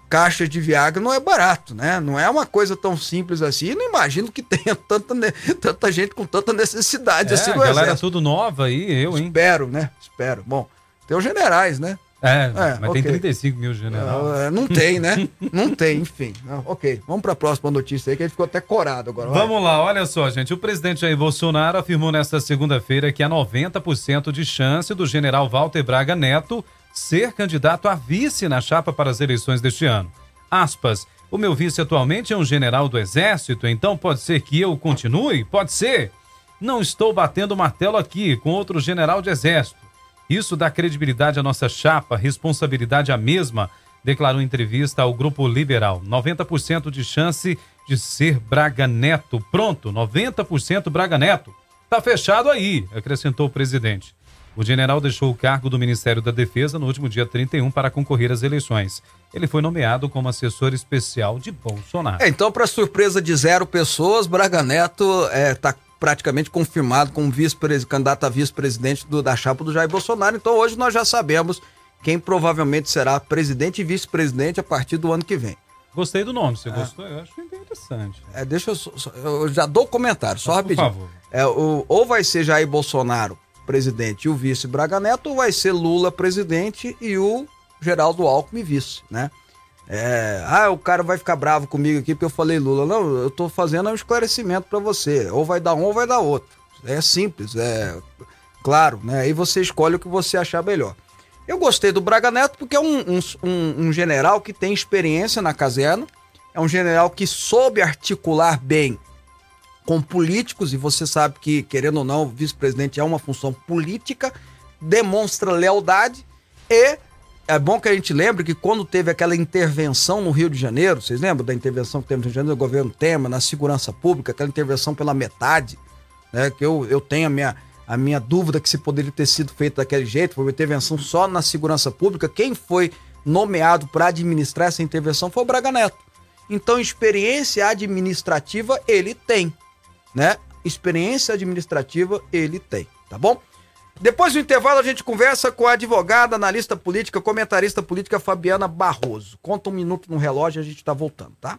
caixas de Viagra não é barato, né? Não é uma coisa tão simples assim. E não imagino que tenha tanta, tanta gente com tanta necessidade É, assim a no galera exército. tudo nova aí, eu, hein? Espero, né? Espero. Bom, tem os generais, né? É, É, mas ok. tem 35 mil general. É, não tem, né? não tem, enfim. Não, ok, vamos para a próxima notícia aí, que gente ficou até corado agora. vai. Vamos lá, olha só, gente. O presidente Jair Bolsonaro afirmou nesta segunda-feira que há 90% de chance do general Walter Braga Neto ser candidato a vice na chapa para as eleições deste ano. Aspas. O meu vice atualmente é um general do Exército, então pode ser que eu continue? Pode ser. Não estou batendo martelo aqui com outro general de Exército. Isso dá credibilidade à nossa chapa, responsabilidade à mesma, declarou em entrevista ao Grupo Liberal. 90% de chance de ser Braga Neto. Pronto, 90% Braga Neto. Tá fechado aí, acrescentou o presidente. O general deixou o cargo do Ministério da Defesa no último dia 31 para concorrer às eleições. Ele foi nomeado como assessor especial de Bolsonaro. É, então, para surpresa de zero pessoas, Braga Neto está praticamente confirmado como vice candidato a vice-presidente da chapa do Jair Bolsonaro. Então, hoje nós já sabemos quem provavelmente será presidente e vice-presidente a partir do ano que vem. Gostei do nome, você gostou? Eu acho interessante. É, deixa eu, eu já dou o comentário, só Por rapidinho. favor. É, o- ou vai ser Jair Bolsonaro presidente e o vice Braga Neto, ou vai ser Lula presidente e o Geraldo Alckmin vice, né? É, ah, o cara vai ficar bravo comigo aqui porque eu falei Lula. Não, eu tô fazendo um esclarecimento para você. Ou vai dar um ou vai dar outro. É simples, é claro, né? Aí você escolhe o que você achar melhor. Eu gostei do Braga Neto porque é um, um, um- general que tem experiência na caserna, é um general que soube articular bem com políticos, e você sabe que, querendo ou não, vice-presidente é uma função política, demonstra lealdade e é bom que a gente lembre que quando teve aquela intervenção no Rio de Janeiro, vocês lembram da intervenção que teve no Rio de Janeiro do governo Temer na segurança pública, aquela intervenção pela metade, né? Que eu, eu tenho a minha, a minha dúvida que se poderia ter sido feito daquele jeito, foi uma intervenção só na segurança pública. Quem foi nomeado para administrar essa intervenção foi o Braga Neto. Então, experiência administrativa ele tem, né? Experiência administrativa ele tem, tá bom? Depois do intervalo, a gente conversa com a advogada, analista política, comentarista política Fabiana Barroso. Conta um minuto no relógio e a gente tá voltando, tá?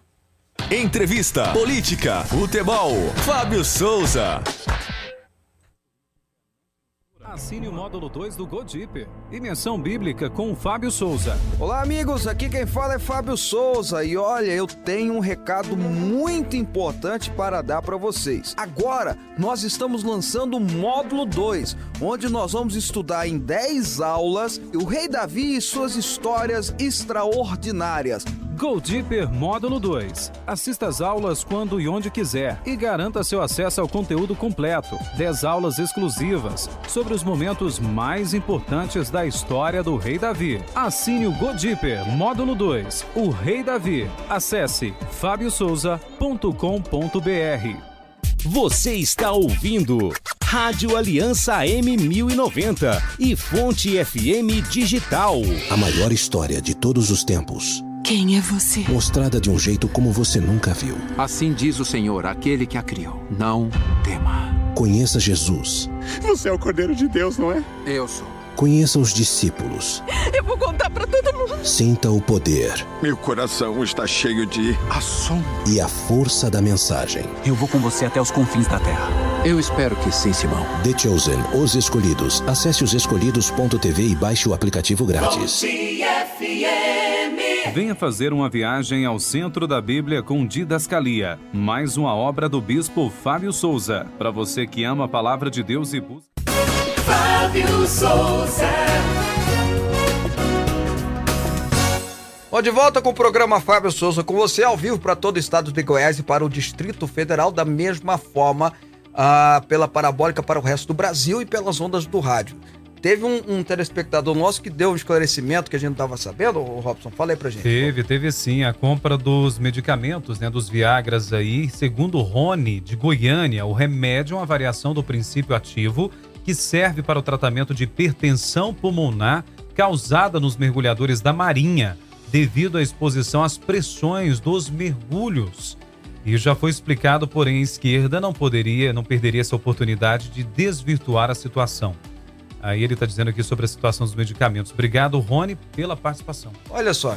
Entrevista, política, futebol. Fábio Souza. Assine o módulo 2 do Godipper. Dimensão bíblica com o Fábio Souza. Olá, amigos. Aqui quem fala é Fábio Souza. E olha, eu tenho um recado muito importante para dar para vocês. Agora, nós estamos lançando o módulo 2, onde nós vamos estudar em 10 aulas o Rei Davi e suas histórias extraordinárias. Go Deeper Módulo 2. Assista às aulas quando e onde quiser e garanta seu acesso ao conteúdo completo. 10 aulas exclusivas sobre os momentos mais importantes da história do Rei Davi. Assine o Go Deeper Módulo 2. O Rei Davi. Acesse fabiosouza.com.br. Você está ouvindo Rádio Aliança M1090 e Fonte FM Digital. A maior história de todos os tempos, Quem é você? mostrada de um jeito como você nunca viu. Assim diz o Senhor, aquele que a criou. Não tema. Conheça Jesus, Você é o Cordeiro de Deus, não é? Eu sou. conheça os discípulos, Eu vou contar pra todo mundo. sinta o poder Meu coração está cheio de assombro. e a força da mensagem. Eu vou com você até os confins da terra. Eu espero que sim, Simão. The Chosen, Os Escolhidos. Acesse osescolhidos.tv e baixe o aplicativo grátis. Venha fazer uma viagem ao centro da Bíblia com Didascalia, mais uma obra do bispo Fábio Souza. Para você que ama a palavra de Deus e busca. Fábio Souza. Bom, de volta com o programa Fábio Souza com você ao vivo para todo o estado de Goiás e para o Distrito Federal, da mesma forma ah, pela parabólica para o resto do Brasil e pelas ondas do rádio. Teve um, um telespectador nosso que deu um esclarecimento que a gente não estava sabendo, ô Robson, fala aí pra gente. Teve, teve sim, a compra dos medicamentos, né, dos Viagras aí, segundo o Rony de Goiânia, o remédio é uma variação do princípio ativo que serve para o tratamento de hipertensão pulmonar causada nos mergulhadores da Marinha, devido à exposição às pressões dos mergulhos. E já foi explicado, porém, a esquerda não poderia, não perderia essa oportunidade de desvirtuar a situação. Aí ele está dizendo aqui sobre a situação dos medicamentos. Obrigado, Rony, pela participação. Olha só,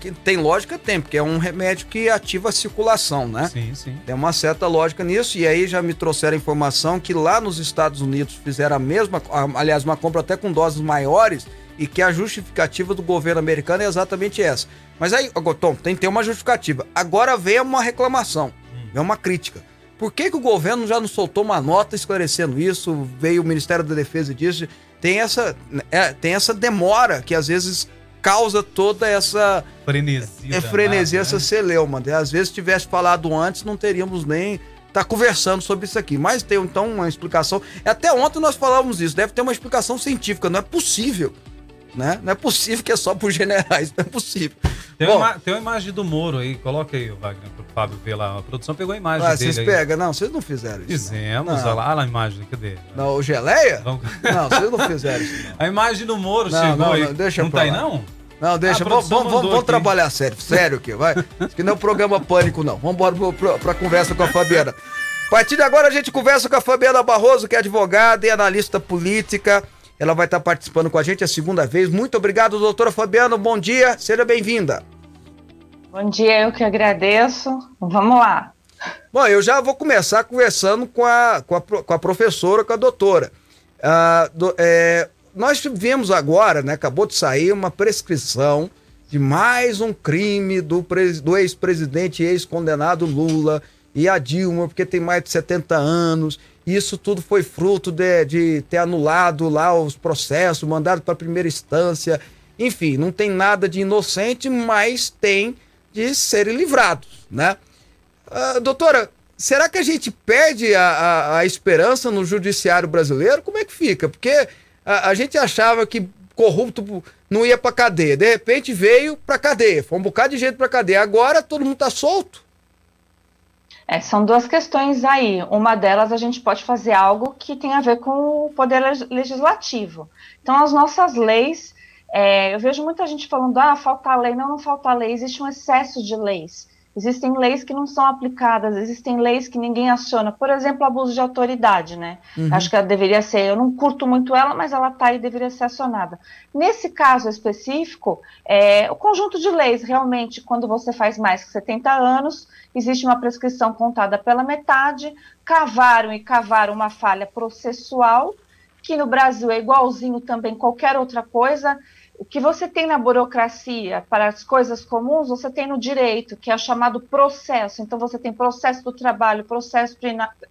que tem lógica, tem, porque é um remédio que ativa a circulação, né? Sim, sim. Tem uma certa lógica nisso, e aí já me trouxeram a informação que lá nos Estados Unidos fizeram a mesma, aliás, uma compra até com doses maiores, e que a justificativa do governo americano é exatamente essa. Mas aí, Tom, tem que ter uma justificativa. Agora vem uma reclamação, é uma crítica. Por que, que o governo já não soltou uma nota esclarecendo isso? Veio o Ministério da Defesa e disse. Tem essa, é, tem essa demora que às vezes causa toda essa Frenesia. é, frenesia, essa né? celeuma. né? Às vezes, se tivesse falado antes, não teríamos nem tá conversando sobre isso aqui. Mas tem então uma explicação. Até ontem nós falávamos isso. Deve ter uma explicação científica. Não é possível, né? Não é possível que é só por generais. Não é possível. Tem, Bom, uma, tem uma imagem do Moro aí, coloca aí, Wagner, pro Fábio ver lá. A produção pegou a imagem ah, dele vocês aí. pegam? Não, vocês não fizeram isso. Fizemos, olha lá, olha lá a imagem, cadê? Não, o geleia? Vamos- Não, vocês não fizeram isso. Não. A imagem do Moro Não, chegou não, aí. não, deixa não tá aí, lá. não? Não, deixa, A vamos, vamos, trabalhar sério, sério aqui, vai. Isso que não é um programa pânico, não. Vamos embora pro- pro- pra conversa com a Fabiana. A partir de agora a gente conversa com a Fabiana Barroso, que é advogada e analista política. Ela vai estar participando com a gente a segunda vez. Muito obrigado, doutora Fabiana. Bom dia, seja bem-vinda. Bom dia, eu que agradeço. Vamos lá. Bom, eu já vou começar conversando com a, com a, com a professora, com a doutora. Ah, do- é, nós vimos agora, né, acabou de sair uma prescrição de mais um crime do, do ex-presidente e ex-condenado Lula e a Dilma, porque tem mais de 70 anos. Isso tudo foi fruto de, de ter anulado lá os processos, mandado para primeira instância. Enfim, não tem nada de inocente, mas tem de serem livrados, né? Ah, doutora, será que a gente perde a, a- a esperança no judiciário brasileiro? Como é que fica? Porque a, a gente achava que corrupto não ia pra cadeia. De repente veio pra cadeia. Foi um bocado de gente pra cadeia. Agora todo mundo tá solto. É, são duas questões aí. Uma delas, a gente pode fazer algo que tem a ver com o poder leg- legislativo. Então, as nossas leis, é, eu vejo muita gente falando, ah, falta lei. Não, não falta lei, existe um excesso de leis. Existem leis que não são aplicadas, existem leis que ninguém aciona. Por exemplo, abuso de autoridade, né? Uhum. Acho que ela deveria ser, eu não curto muito ela, mas ela está aí e deveria ser acionada. Nesse caso específico, é, o conjunto de leis, realmente, quando você faz mais que 70 anos, existe uma prescrição contada pela metade, cavaram e cavaram uma falha processual, que no Brasil é igualzinho também qualquer outra coisa. O que você tem na burocracia para as coisas comuns, você tem no direito, que é o chamado processo. Então, você tem processo do trabalho, processo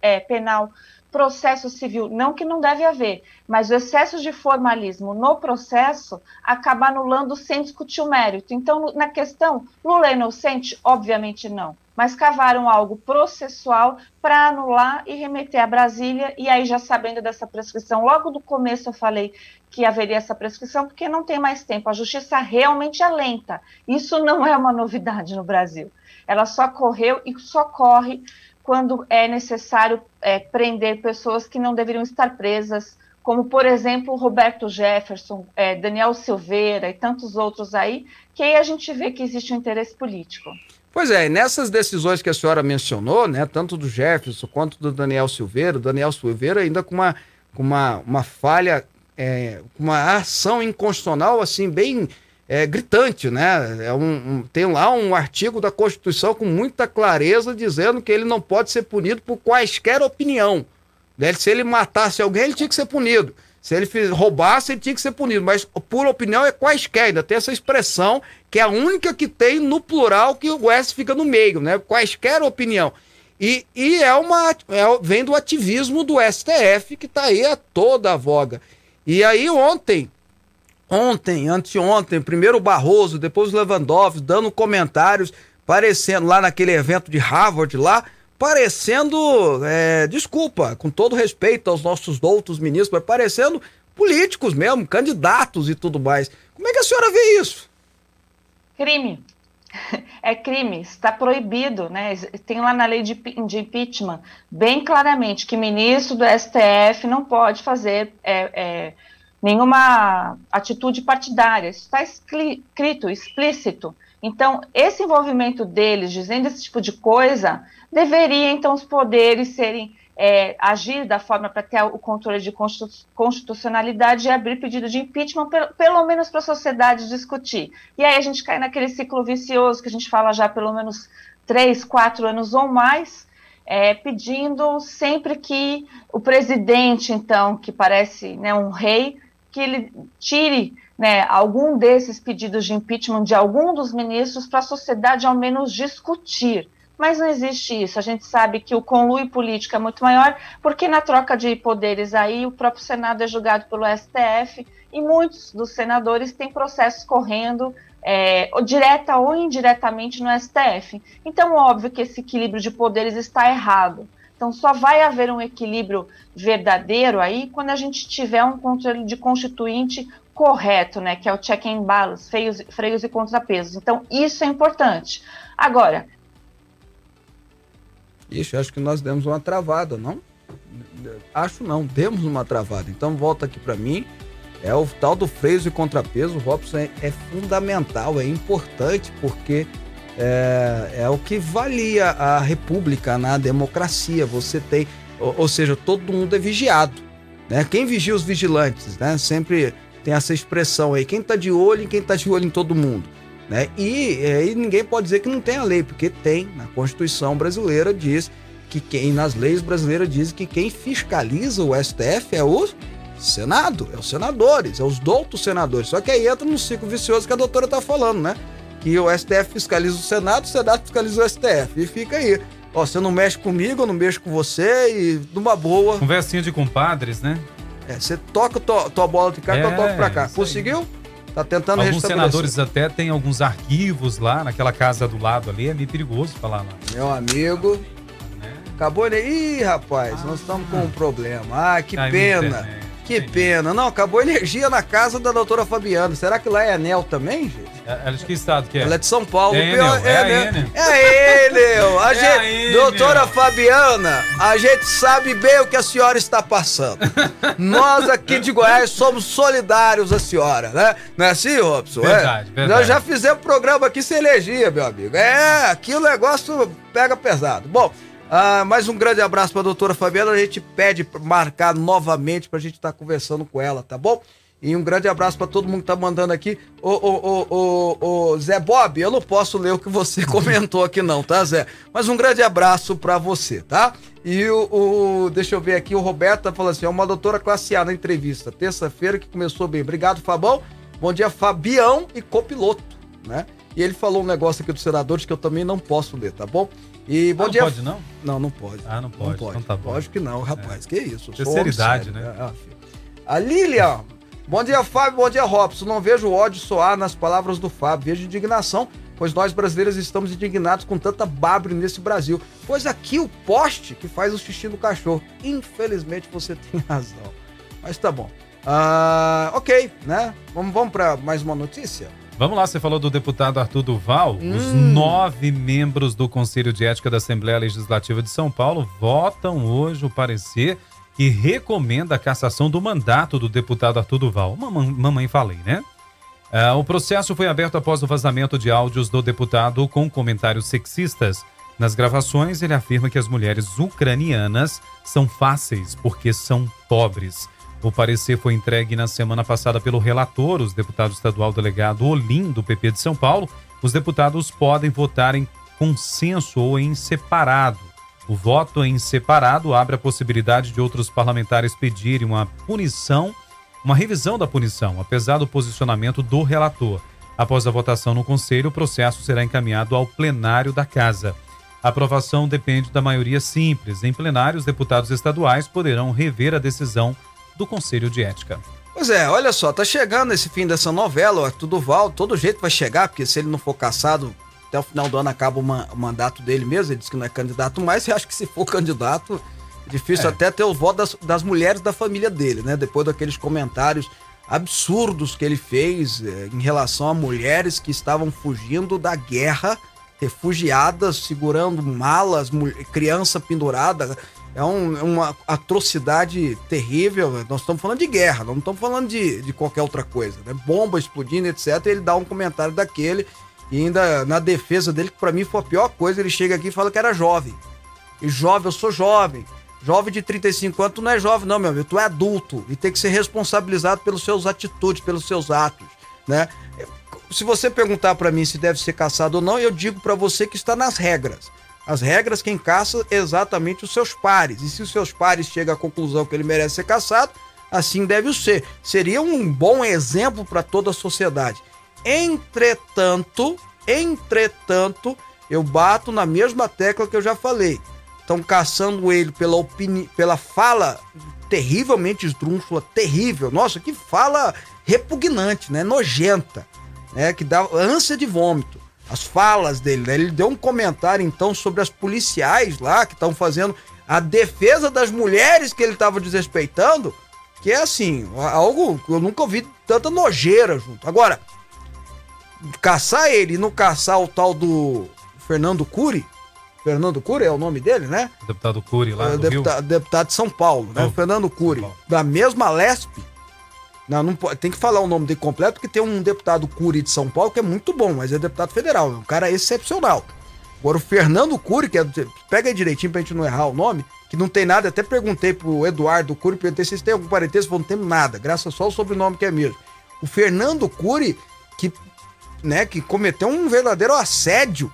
é, penal, processo civil. Não que não deve haver, mas o excesso de formalismo no processo acaba anulando sem discutir o mérito. Então, na questão, Lula é inocente? Obviamente não. Mas cavaram algo processual para anular e remeter a Brasília, e aí já sabendo dessa prescrição, logo do começo eu falei que haveria essa prescrição, porque não tem mais tempo. A justiça realmente é lenta. Isso não é uma novidade no Brasil. Ela só correu e só corre quando é necessário é, prender pessoas que não deveriam estar presas, como, por exemplo, Roberto Jefferson, é, Daniel Silveira e tantos outros aí, que aí a gente vê que existe um interesse político. Pois é, e nessas decisões que a senhora mencionou, né, tanto do Jefferson quanto do Daniel Silveira, o Daniel Silveira ainda com uma, com uma, uma falha, é, uma ação inconstitucional, assim, bem é, gritante, né? É um, um- tem lá um artigo da Constituição com muita clareza dizendo que ele não pode ser punido por quaisquer opinião, Né? Se ele matasse alguém, ele tinha que ser punido. Se ele fiz, roubasse, ele tinha que ser punido. Mas por opinião é quaisquer. Ainda tem essa expressão, que é a única que tem no plural, que o S fica no meio, né? Quaisquer opinião. E, e é uma. É, vem do ativismo do STF, que está aí a toda a voga. E aí, ontem, ontem, anteontem, primeiro o Barroso, depois o Lewandowski, dando comentários, parecendo lá naquele evento de Harvard lá, parecendo, é, desculpa, com todo respeito aos nossos doutos ministros, mas parecendo políticos mesmo, candidatos e tudo mais. Como é que a senhora vê isso? Crime. É crime, está proibido, né? Tem lá na lei de, de impeachment bem claramente que ministro do STF não pode fazer é, é, nenhuma atitude partidária. Isso está escrito, explícito. Então, esse envolvimento deles, dizendo esse tipo de coisa, deveria, então, os poderes serem, é, agir da forma para ter o controle de constitucionalidade e abrir pedido de impeachment, pelo, pelo menos para a sociedade discutir. E aí a gente cai naquele ciclo vicioso que a gente fala já pelo menos três, quatro anos ou mais, é, pedindo sempre que o presidente, então, que parece né, um rei, que ele tire né, algum desses pedidos de impeachment de algum dos ministros para a sociedade ao menos discutir. Mas não existe isso. A gente sabe que o conluio político é muito maior, porque na troca de poderes aí o próprio Senado é julgado pelo STF e muitos dos senadores têm processos correndo é, direta ou indiretamente no STF. Então, óbvio que esse equilíbrio de poderes está errado. Então, só vai haver um equilíbrio verdadeiro aí quando a gente tiver um controle de constituinte correto, né, que é o check and balance, freios, freios e contrapesos. Então, isso é importante. Agora... Ixi, acho que nós demos uma travada, não? Acho não, demos uma travada. Então, volta aqui para mim. É o tal do freios e contrapeso, o Robson é, é fundamental, é importante, porque é, é, o que valia a república na democracia. Você tem, ou, ou, seja, todo mundo é vigiado. Né? Quem vigia os vigilantes? Né? Sempre tem essa expressão aí, quem tá de olho em quem tá de olho em todo mundo. Né? E, é, e ninguém pode dizer que não tem a lei, porque tem. Na Constituição brasileira diz que quem, nas leis brasileiras diz que quem fiscaliza o STF é o Senado, é os senadores, é os doutos senadores. Só que aí entra no ciclo vicioso que a doutora tá falando, né? Que o STF fiscaliza o Senado, o Senado fiscaliza o STF. E fica aí. Ó, você não mexe comigo, eu não mexo com você e numa boa. Conversinha de compadres, né? É, você toca tua, tua bola de cá é, que eu toco pra cá. Conseguiu? Tá tentando Alguns senadores até têm alguns arquivos lá naquela casa do lado ali. É meio perigoso falar lá. Meu amigo. Né? Acabou de. Ih, rapaz, ah, nós estamos com um problema. Ah, que pena. Que pena. Não, acabou a energia na casa da doutora Fabiana. Será que lá é Enel também, gente? É, ela é de que estado que é? Ela é de São Paulo. É, Enel, é, é, né? é a Enel. A é gente, a doutora Fabiana, a gente sabe bem o que a senhora está passando. Nós aqui de Goiás somos solidários à senhora, né? Não é assim, Robson? Verdade, é? verdade. Nós já fizemos programa aqui sem energia, meu amigo. É, aqui o negócio pega pesado. Bom, ah, mais um grande abraço para a doutora Fabiana. A gente pede marcar novamente para a gente estar tá conversando com ela, tá bom? E um grande abraço para todo mundo que tá mandando aqui. Ô, ô, ô, ô, Zé Bob, eu não posso ler o que você comentou aqui, não, tá, Zé? Mas um grande abraço para você, tá? E o, o, Deixa eu ver aqui, o Roberto tá falando assim: é uma doutora classe A na entrevista, terça-feira que começou bem. Obrigado, Fabão. Bom dia, Fabião e copiloto, né? E ele falou um negócio aqui dos senadores que eu também não posso ler, tá bom? E bom ah, dia. Não pode, não? Não, não pode. Ah, não pode. Não pode. Então tá bom. Lógico que não, rapaz. É. Que isso? Terceiridade, né? Ah, a Lilian. Bom dia, Fábio. Bom dia, Robson. Não vejo ódio soar nas palavras do Fábio. Vejo indignação, pois nós brasileiros estamos indignados com tanta babre nesse Brasil. Pois aqui o poste que faz o xixi do cachorro. Infelizmente você tem razão. Mas tá bom. Uh, ok, né? Vamos, vamos para mais uma notícia? Vamos lá, você falou do deputado Arthur Duval. Hum. Os nove membros do Conselho de Ética da Assembleia Legislativa de São Paulo votam hoje o parecer que recomenda a cassação do mandato do deputado Arthur Duval. Mamãe, mamãe falei, né? Uh, o processo foi aberto após o vazamento de áudios do deputado com comentários sexistas. Nas gravações, ele afirma que as mulheres ucranianas são fáceis porque são pobres. O parecer foi entregue na semana passada pelo relator, os deputados estadual delegado Olim, do PP de São Paulo. Os deputados podem votar em consenso ou em separado. O voto em separado abre a possibilidade de outros parlamentares pedirem uma punição, uma revisão da punição, apesar do posicionamento do relator. Após a votação no Conselho, o processo será encaminhado ao plenário da Casa. A aprovação depende da maioria simples. Em plenário, os deputados estaduais poderão rever a decisão do Conselho de Ética. Pois é, olha só, tá chegando esse fim dessa novela, o Arthur Duval, todo jeito vai chegar, porque se ele não for caçado, até o final do ano acaba o, man- o mandato dele mesmo, ele disse que não é candidato mais, e acho que se for candidato, é difícil até ter os votos das, das mulheres da família dele, né? Depois daqueles comentários absurdos que ele fez eh, em relação a mulheres que estavam fugindo da guerra, refugiadas, segurando malas, criança pendurada. É um- uma atrocidade terrível. Nós estamos falando de guerra, não estamos falando de, de qualquer outra coisa. Né? Bomba explodindo, etc. Ele dá um comentário daquele e ainda na defesa dele, que pra mim foi a pior coisa, ele chega aqui e fala que era jovem. E jovem, eu sou jovem. Jovem de 35 anos, tu não é jovem, não, meu amigo. Tu é adulto e tem que ser responsabilizado pelos seus atitudes, pelos seus atos, né? Se você perguntar pra mim se deve ser caçado ou não, eu digo pra você que está nas regras. As regras, quem caça é exatamente os seus pares. E se os seus pares chegam à conclusão que ele merece ser caçado, assim deve o ser. Seria um bom exemplo para toda a sociedade. Entretanto, entretanto, eu bato na mesma tecla que eu já falei. Estão caçando ele pela opini... pela fala terrivelmente esdrúxula, terrível. Nossa, que fala repugnante, né? Nojenta, né? Que dá ânsia de vômito. As falas dele, né? Ele deu um comentário então sobre as policiais lá que estão fazendo a defesa das mulheres que ele estava desrespeitando, que é assim, algo que eu nunca ouvi tanta nojeira junto. Agora, caçar ele e não caçar o tal do Fernando Cury, Fernando Cury é o nome dele, né? O deputado Cury lá É, deputa- deputado de São Paulo, né? Oh, Fernando Cury. Da mesma Lesp. Não, não pode, tem que falar o nome dele completo, porque tem um deputado Cury de São Paulo que é muito bom, mas é deputado federal, é um cara excepcional. Agora o Fernando Cury, que é, pega aí direitinho pra gente não errar o nome, que não tem nada, até perguntei pro Eduardo Cury, perguntei se têm algum parentesco, falou, não tem nada, graças só ao sobrenome que é mesmo. O Fernando Cury, que, né, que cometeu um verdadeiro assédio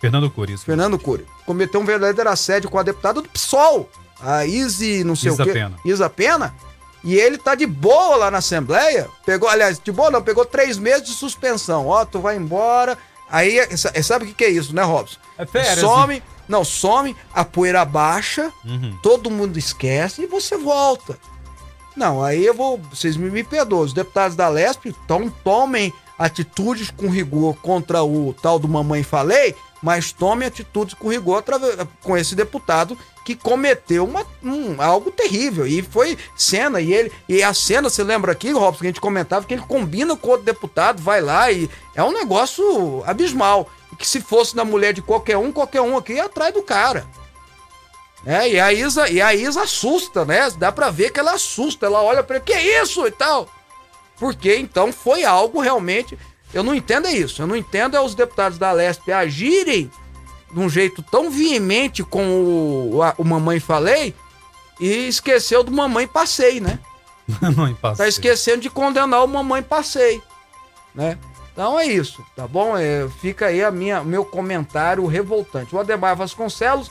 Fernando Cury. isso. Fernando Cury, cometeu um verdadeiro assédio com a deputada do PSOL, a Izzy, não sei Isa o quê. Pena. Isa Pena. E ele tá de boa lá na Assembleia. Pegou, aliás, de boa não, pegou três meses de suspensão. Ó, tu vai embora. Aí, sa- sabe o que, que é isso, né, Robson? É férias, Some, não, some, a poeira baixa, Uhum. todo mundo esquece e você volta. Não, aí eu vou. Vocês me, me perdoam. Os deputados da Lesp então tomem atitudes com rigor contra o tal do Mamãe Falei, mas tomem atitudes com rigor atra- com esse deputado que cometeu uma, um- algo terrível. E foi cena, e ele. E a cena, você lembra aqui, Robson, que a gente comentava que ele combina com outro deputado, vai lá e. É um negócio abismal. Que se fosse na mulher de qualquer um, qualquer um aqui ia atrás do cara. É, e a Isa, e a Isa assusta, né? Dá pra ver que ela assusta, ela olha ele, que é isso e tal. Porque então foi algo realmente. Eu não entendo é isso. Eu não entendo é os deputados da Lesp agirem de um jeito tão veemente com o, a- o Mamãe Falei e esqueceu do Mamãe Passei, né? Mamãe Passei. Tá esquecendo de condenar o Mamãe Passei, né? Então é isso, tá bom? É, fica aí a minha, meu comentário revoltante. O Ademar Vasconcelos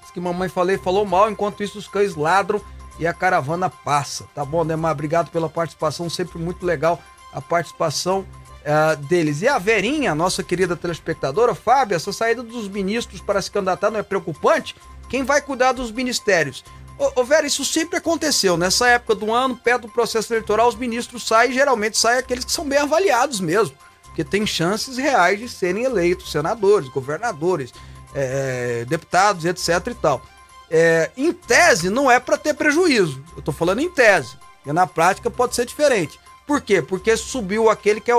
diz que mamãe falei falou mal, enquanto isso os cães ladram e a caravana passa. Tá bom, Ademar? Obrigado pela participação, sempre muito legal a participação ah, deles. E a Verinha, nossa querida telespectadora, Fábio, essa saída dos ministros para se candidatar não é preocupante? Quem vai cuidar dos ministérios? Ô, ô Vera, isso sempre aconteceu. Nessa época do ano, perto do processo eleitoral, os ministros saem, geralmente saem aqueles que são bem avaliados mesmo. Porque tem chances reais de serem eleitos senadores, governadores, é, deputados, etc e tal. É, em tese, não é para ter prejuízo. Eu tô falando em tese. E na prática pode ser diferente. Por quê? Porque subiu aquele que é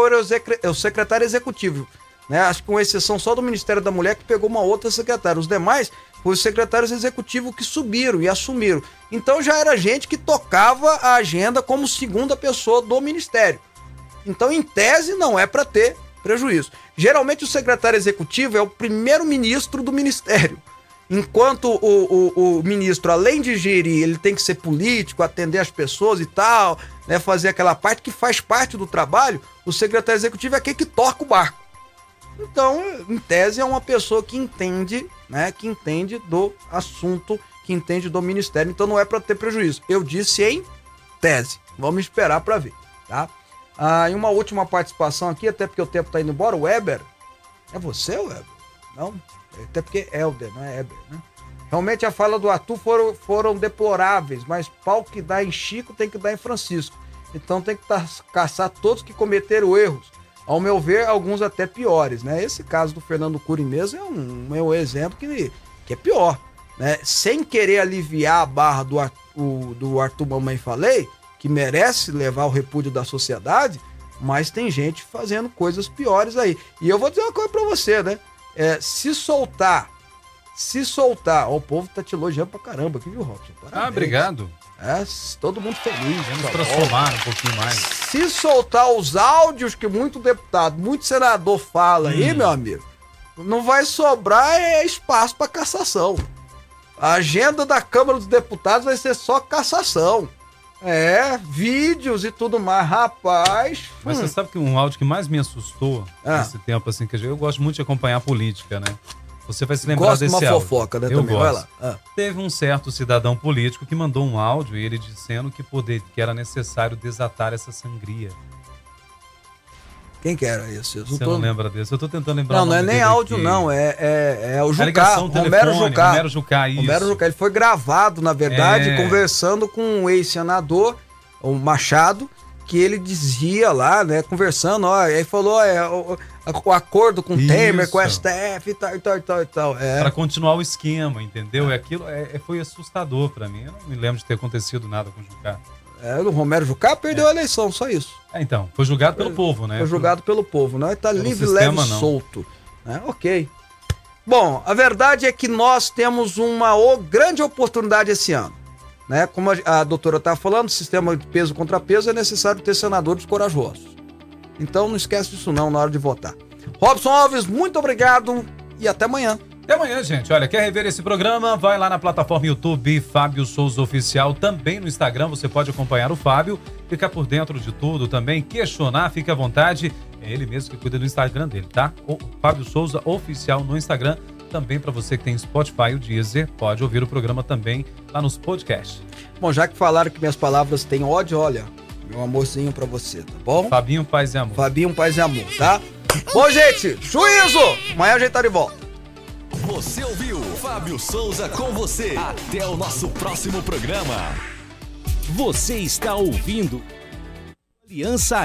é o secretário executivo. Né? Acho que com exceção só do Ministério da Mulher que pegou uma outra secretária. Os demais foram os secretários executivos que subiram e assumiram. Então já era gente que tocava a agenda como segunda pessoa do Ministério. Então, em tese, não é para ter prejuízo. Geralmente, o secretário executivo é o primeiro ministro do ministério. Enquanto o, o, o ministro, além de gerir, ele tem que ser político, atender as pessoas e tal, né, fazer aquela parte que faz parte do trabalho, o secretário executivo é aquele que toca o barco. Então, em tese, é uma pessoa que entende, né? Que entende do assunto, que entende do ministério. Então, não é para ter prejuízo. Eu disse em tese. Vamos esperar para ver, tá? Ah, e uma última participação aqui, até porque o tempo tá indo embora. O Weber. É você, Weber? Não? Até porque é Helder, não é Weber, né? Realmente a fala do Arthur foram, foram deploráveis, mas pau que dá em Chico tem que dar em Francisco. Então tem que caçar todos que cometeram erros. Ao meu ver, alguns até piores, né? Esse caso do Fernando Cury mesmo é um, é um exemplo que, que é pior, né? Sem querer aliviar a barra do, o, do Arthur Mamãe Falei, que merece levar o repúdio da sociedade, mas tem gente fazendo coisas piores aí. E eu vou dizer uma coisa para você, né? É, se soltar, se soltar, ó, o povo tá te elogiando pra caramba aqui, viu, Robson? Ah, obrigado. É, todo mundo feliz. Vamos transformar um pouquinho mais. Se soltar os áudios que muito deputado, muito senador fala hum. aí, meu amigo, não vai sobrar é, espaço para cassação. A agenda da Câmara dos Deputados vai ser só cassação. É, vídeos e tudo mais, rapaz. Mas hum. você sabe que um áudio que mais me assustou ah. nesse tempo, assim, que eu gosto muito de acompanhar a política, né? Você vai se lembrar gosto desse de uma áudio. fofoca, né? Eu também. gosto. Ah. Teve um certo cidadão político que mandou um áudio e ele dizendo que, poder, que era necessário desatar essa sangria. Quem que era isso? Você tô... não lembra desse? Eu tô tentando lembrar Não, não é nem áudio, aqui. não. É, é, é o Jucá, Romero Jucá. Romero Jucá, isso. Romero Jucá. Ele foi gravado, na verdade, é... conversando com um ex-senador, o Machado, que ele dizia lá, né, conversando, ó, aí falou, é, o, o acordo com o Temer, com o STF e tal, e tal, e tal, e tal. É. Pra continuar o esquema, entendeu? É. Aquilo é, é, foi assustador para mim. Eu não me lembro de ter acontecido nada com o Jucá. É, o Romero Jucá perdeu é. a eleição, só isso. É, então, foi julgado pelo povo, né? Foi julgado pelo povo, não? Ele tá livre, sistema, leve, não. solto. Né? Ok. Bom, a verdade é que nós temos uma grande oportunidade esse ano. Né? Como a, a doutora estava falando, sistema de peso contra peso é necessário ter senadores corajosos. Então não esquece disso não na hora de votar. Robson Alves, muito obrigado e até amanhã. Até amanhã, gente. Olha, quer rever esse programa? Vai lá na plataforma YouTube Fábio Souza Oficial, também no Instagram você pode acompanhar o Fábio, ficar por dentro de tudo também, questionar, fique à vontade. É ele mesmo que cuida do Instagram dele, tá? O Fábio Souza Oficial no Instagram. Também para você que tem Spotify e o Deezer, pode ouvir o programa também lá nos podcasts. Bom, já que falaram que minhas palavras têm ódio, olha, meu amorzinho para você, tá bom? Fabinho Paz e Amor. Fabinho Paz e Amor, tá? bom, gente, juízo! Amanhã a gente tá de volta. Você ouviu Fábio Souza com você. Até o nosso próximo programa. Você está ouvindo Aliança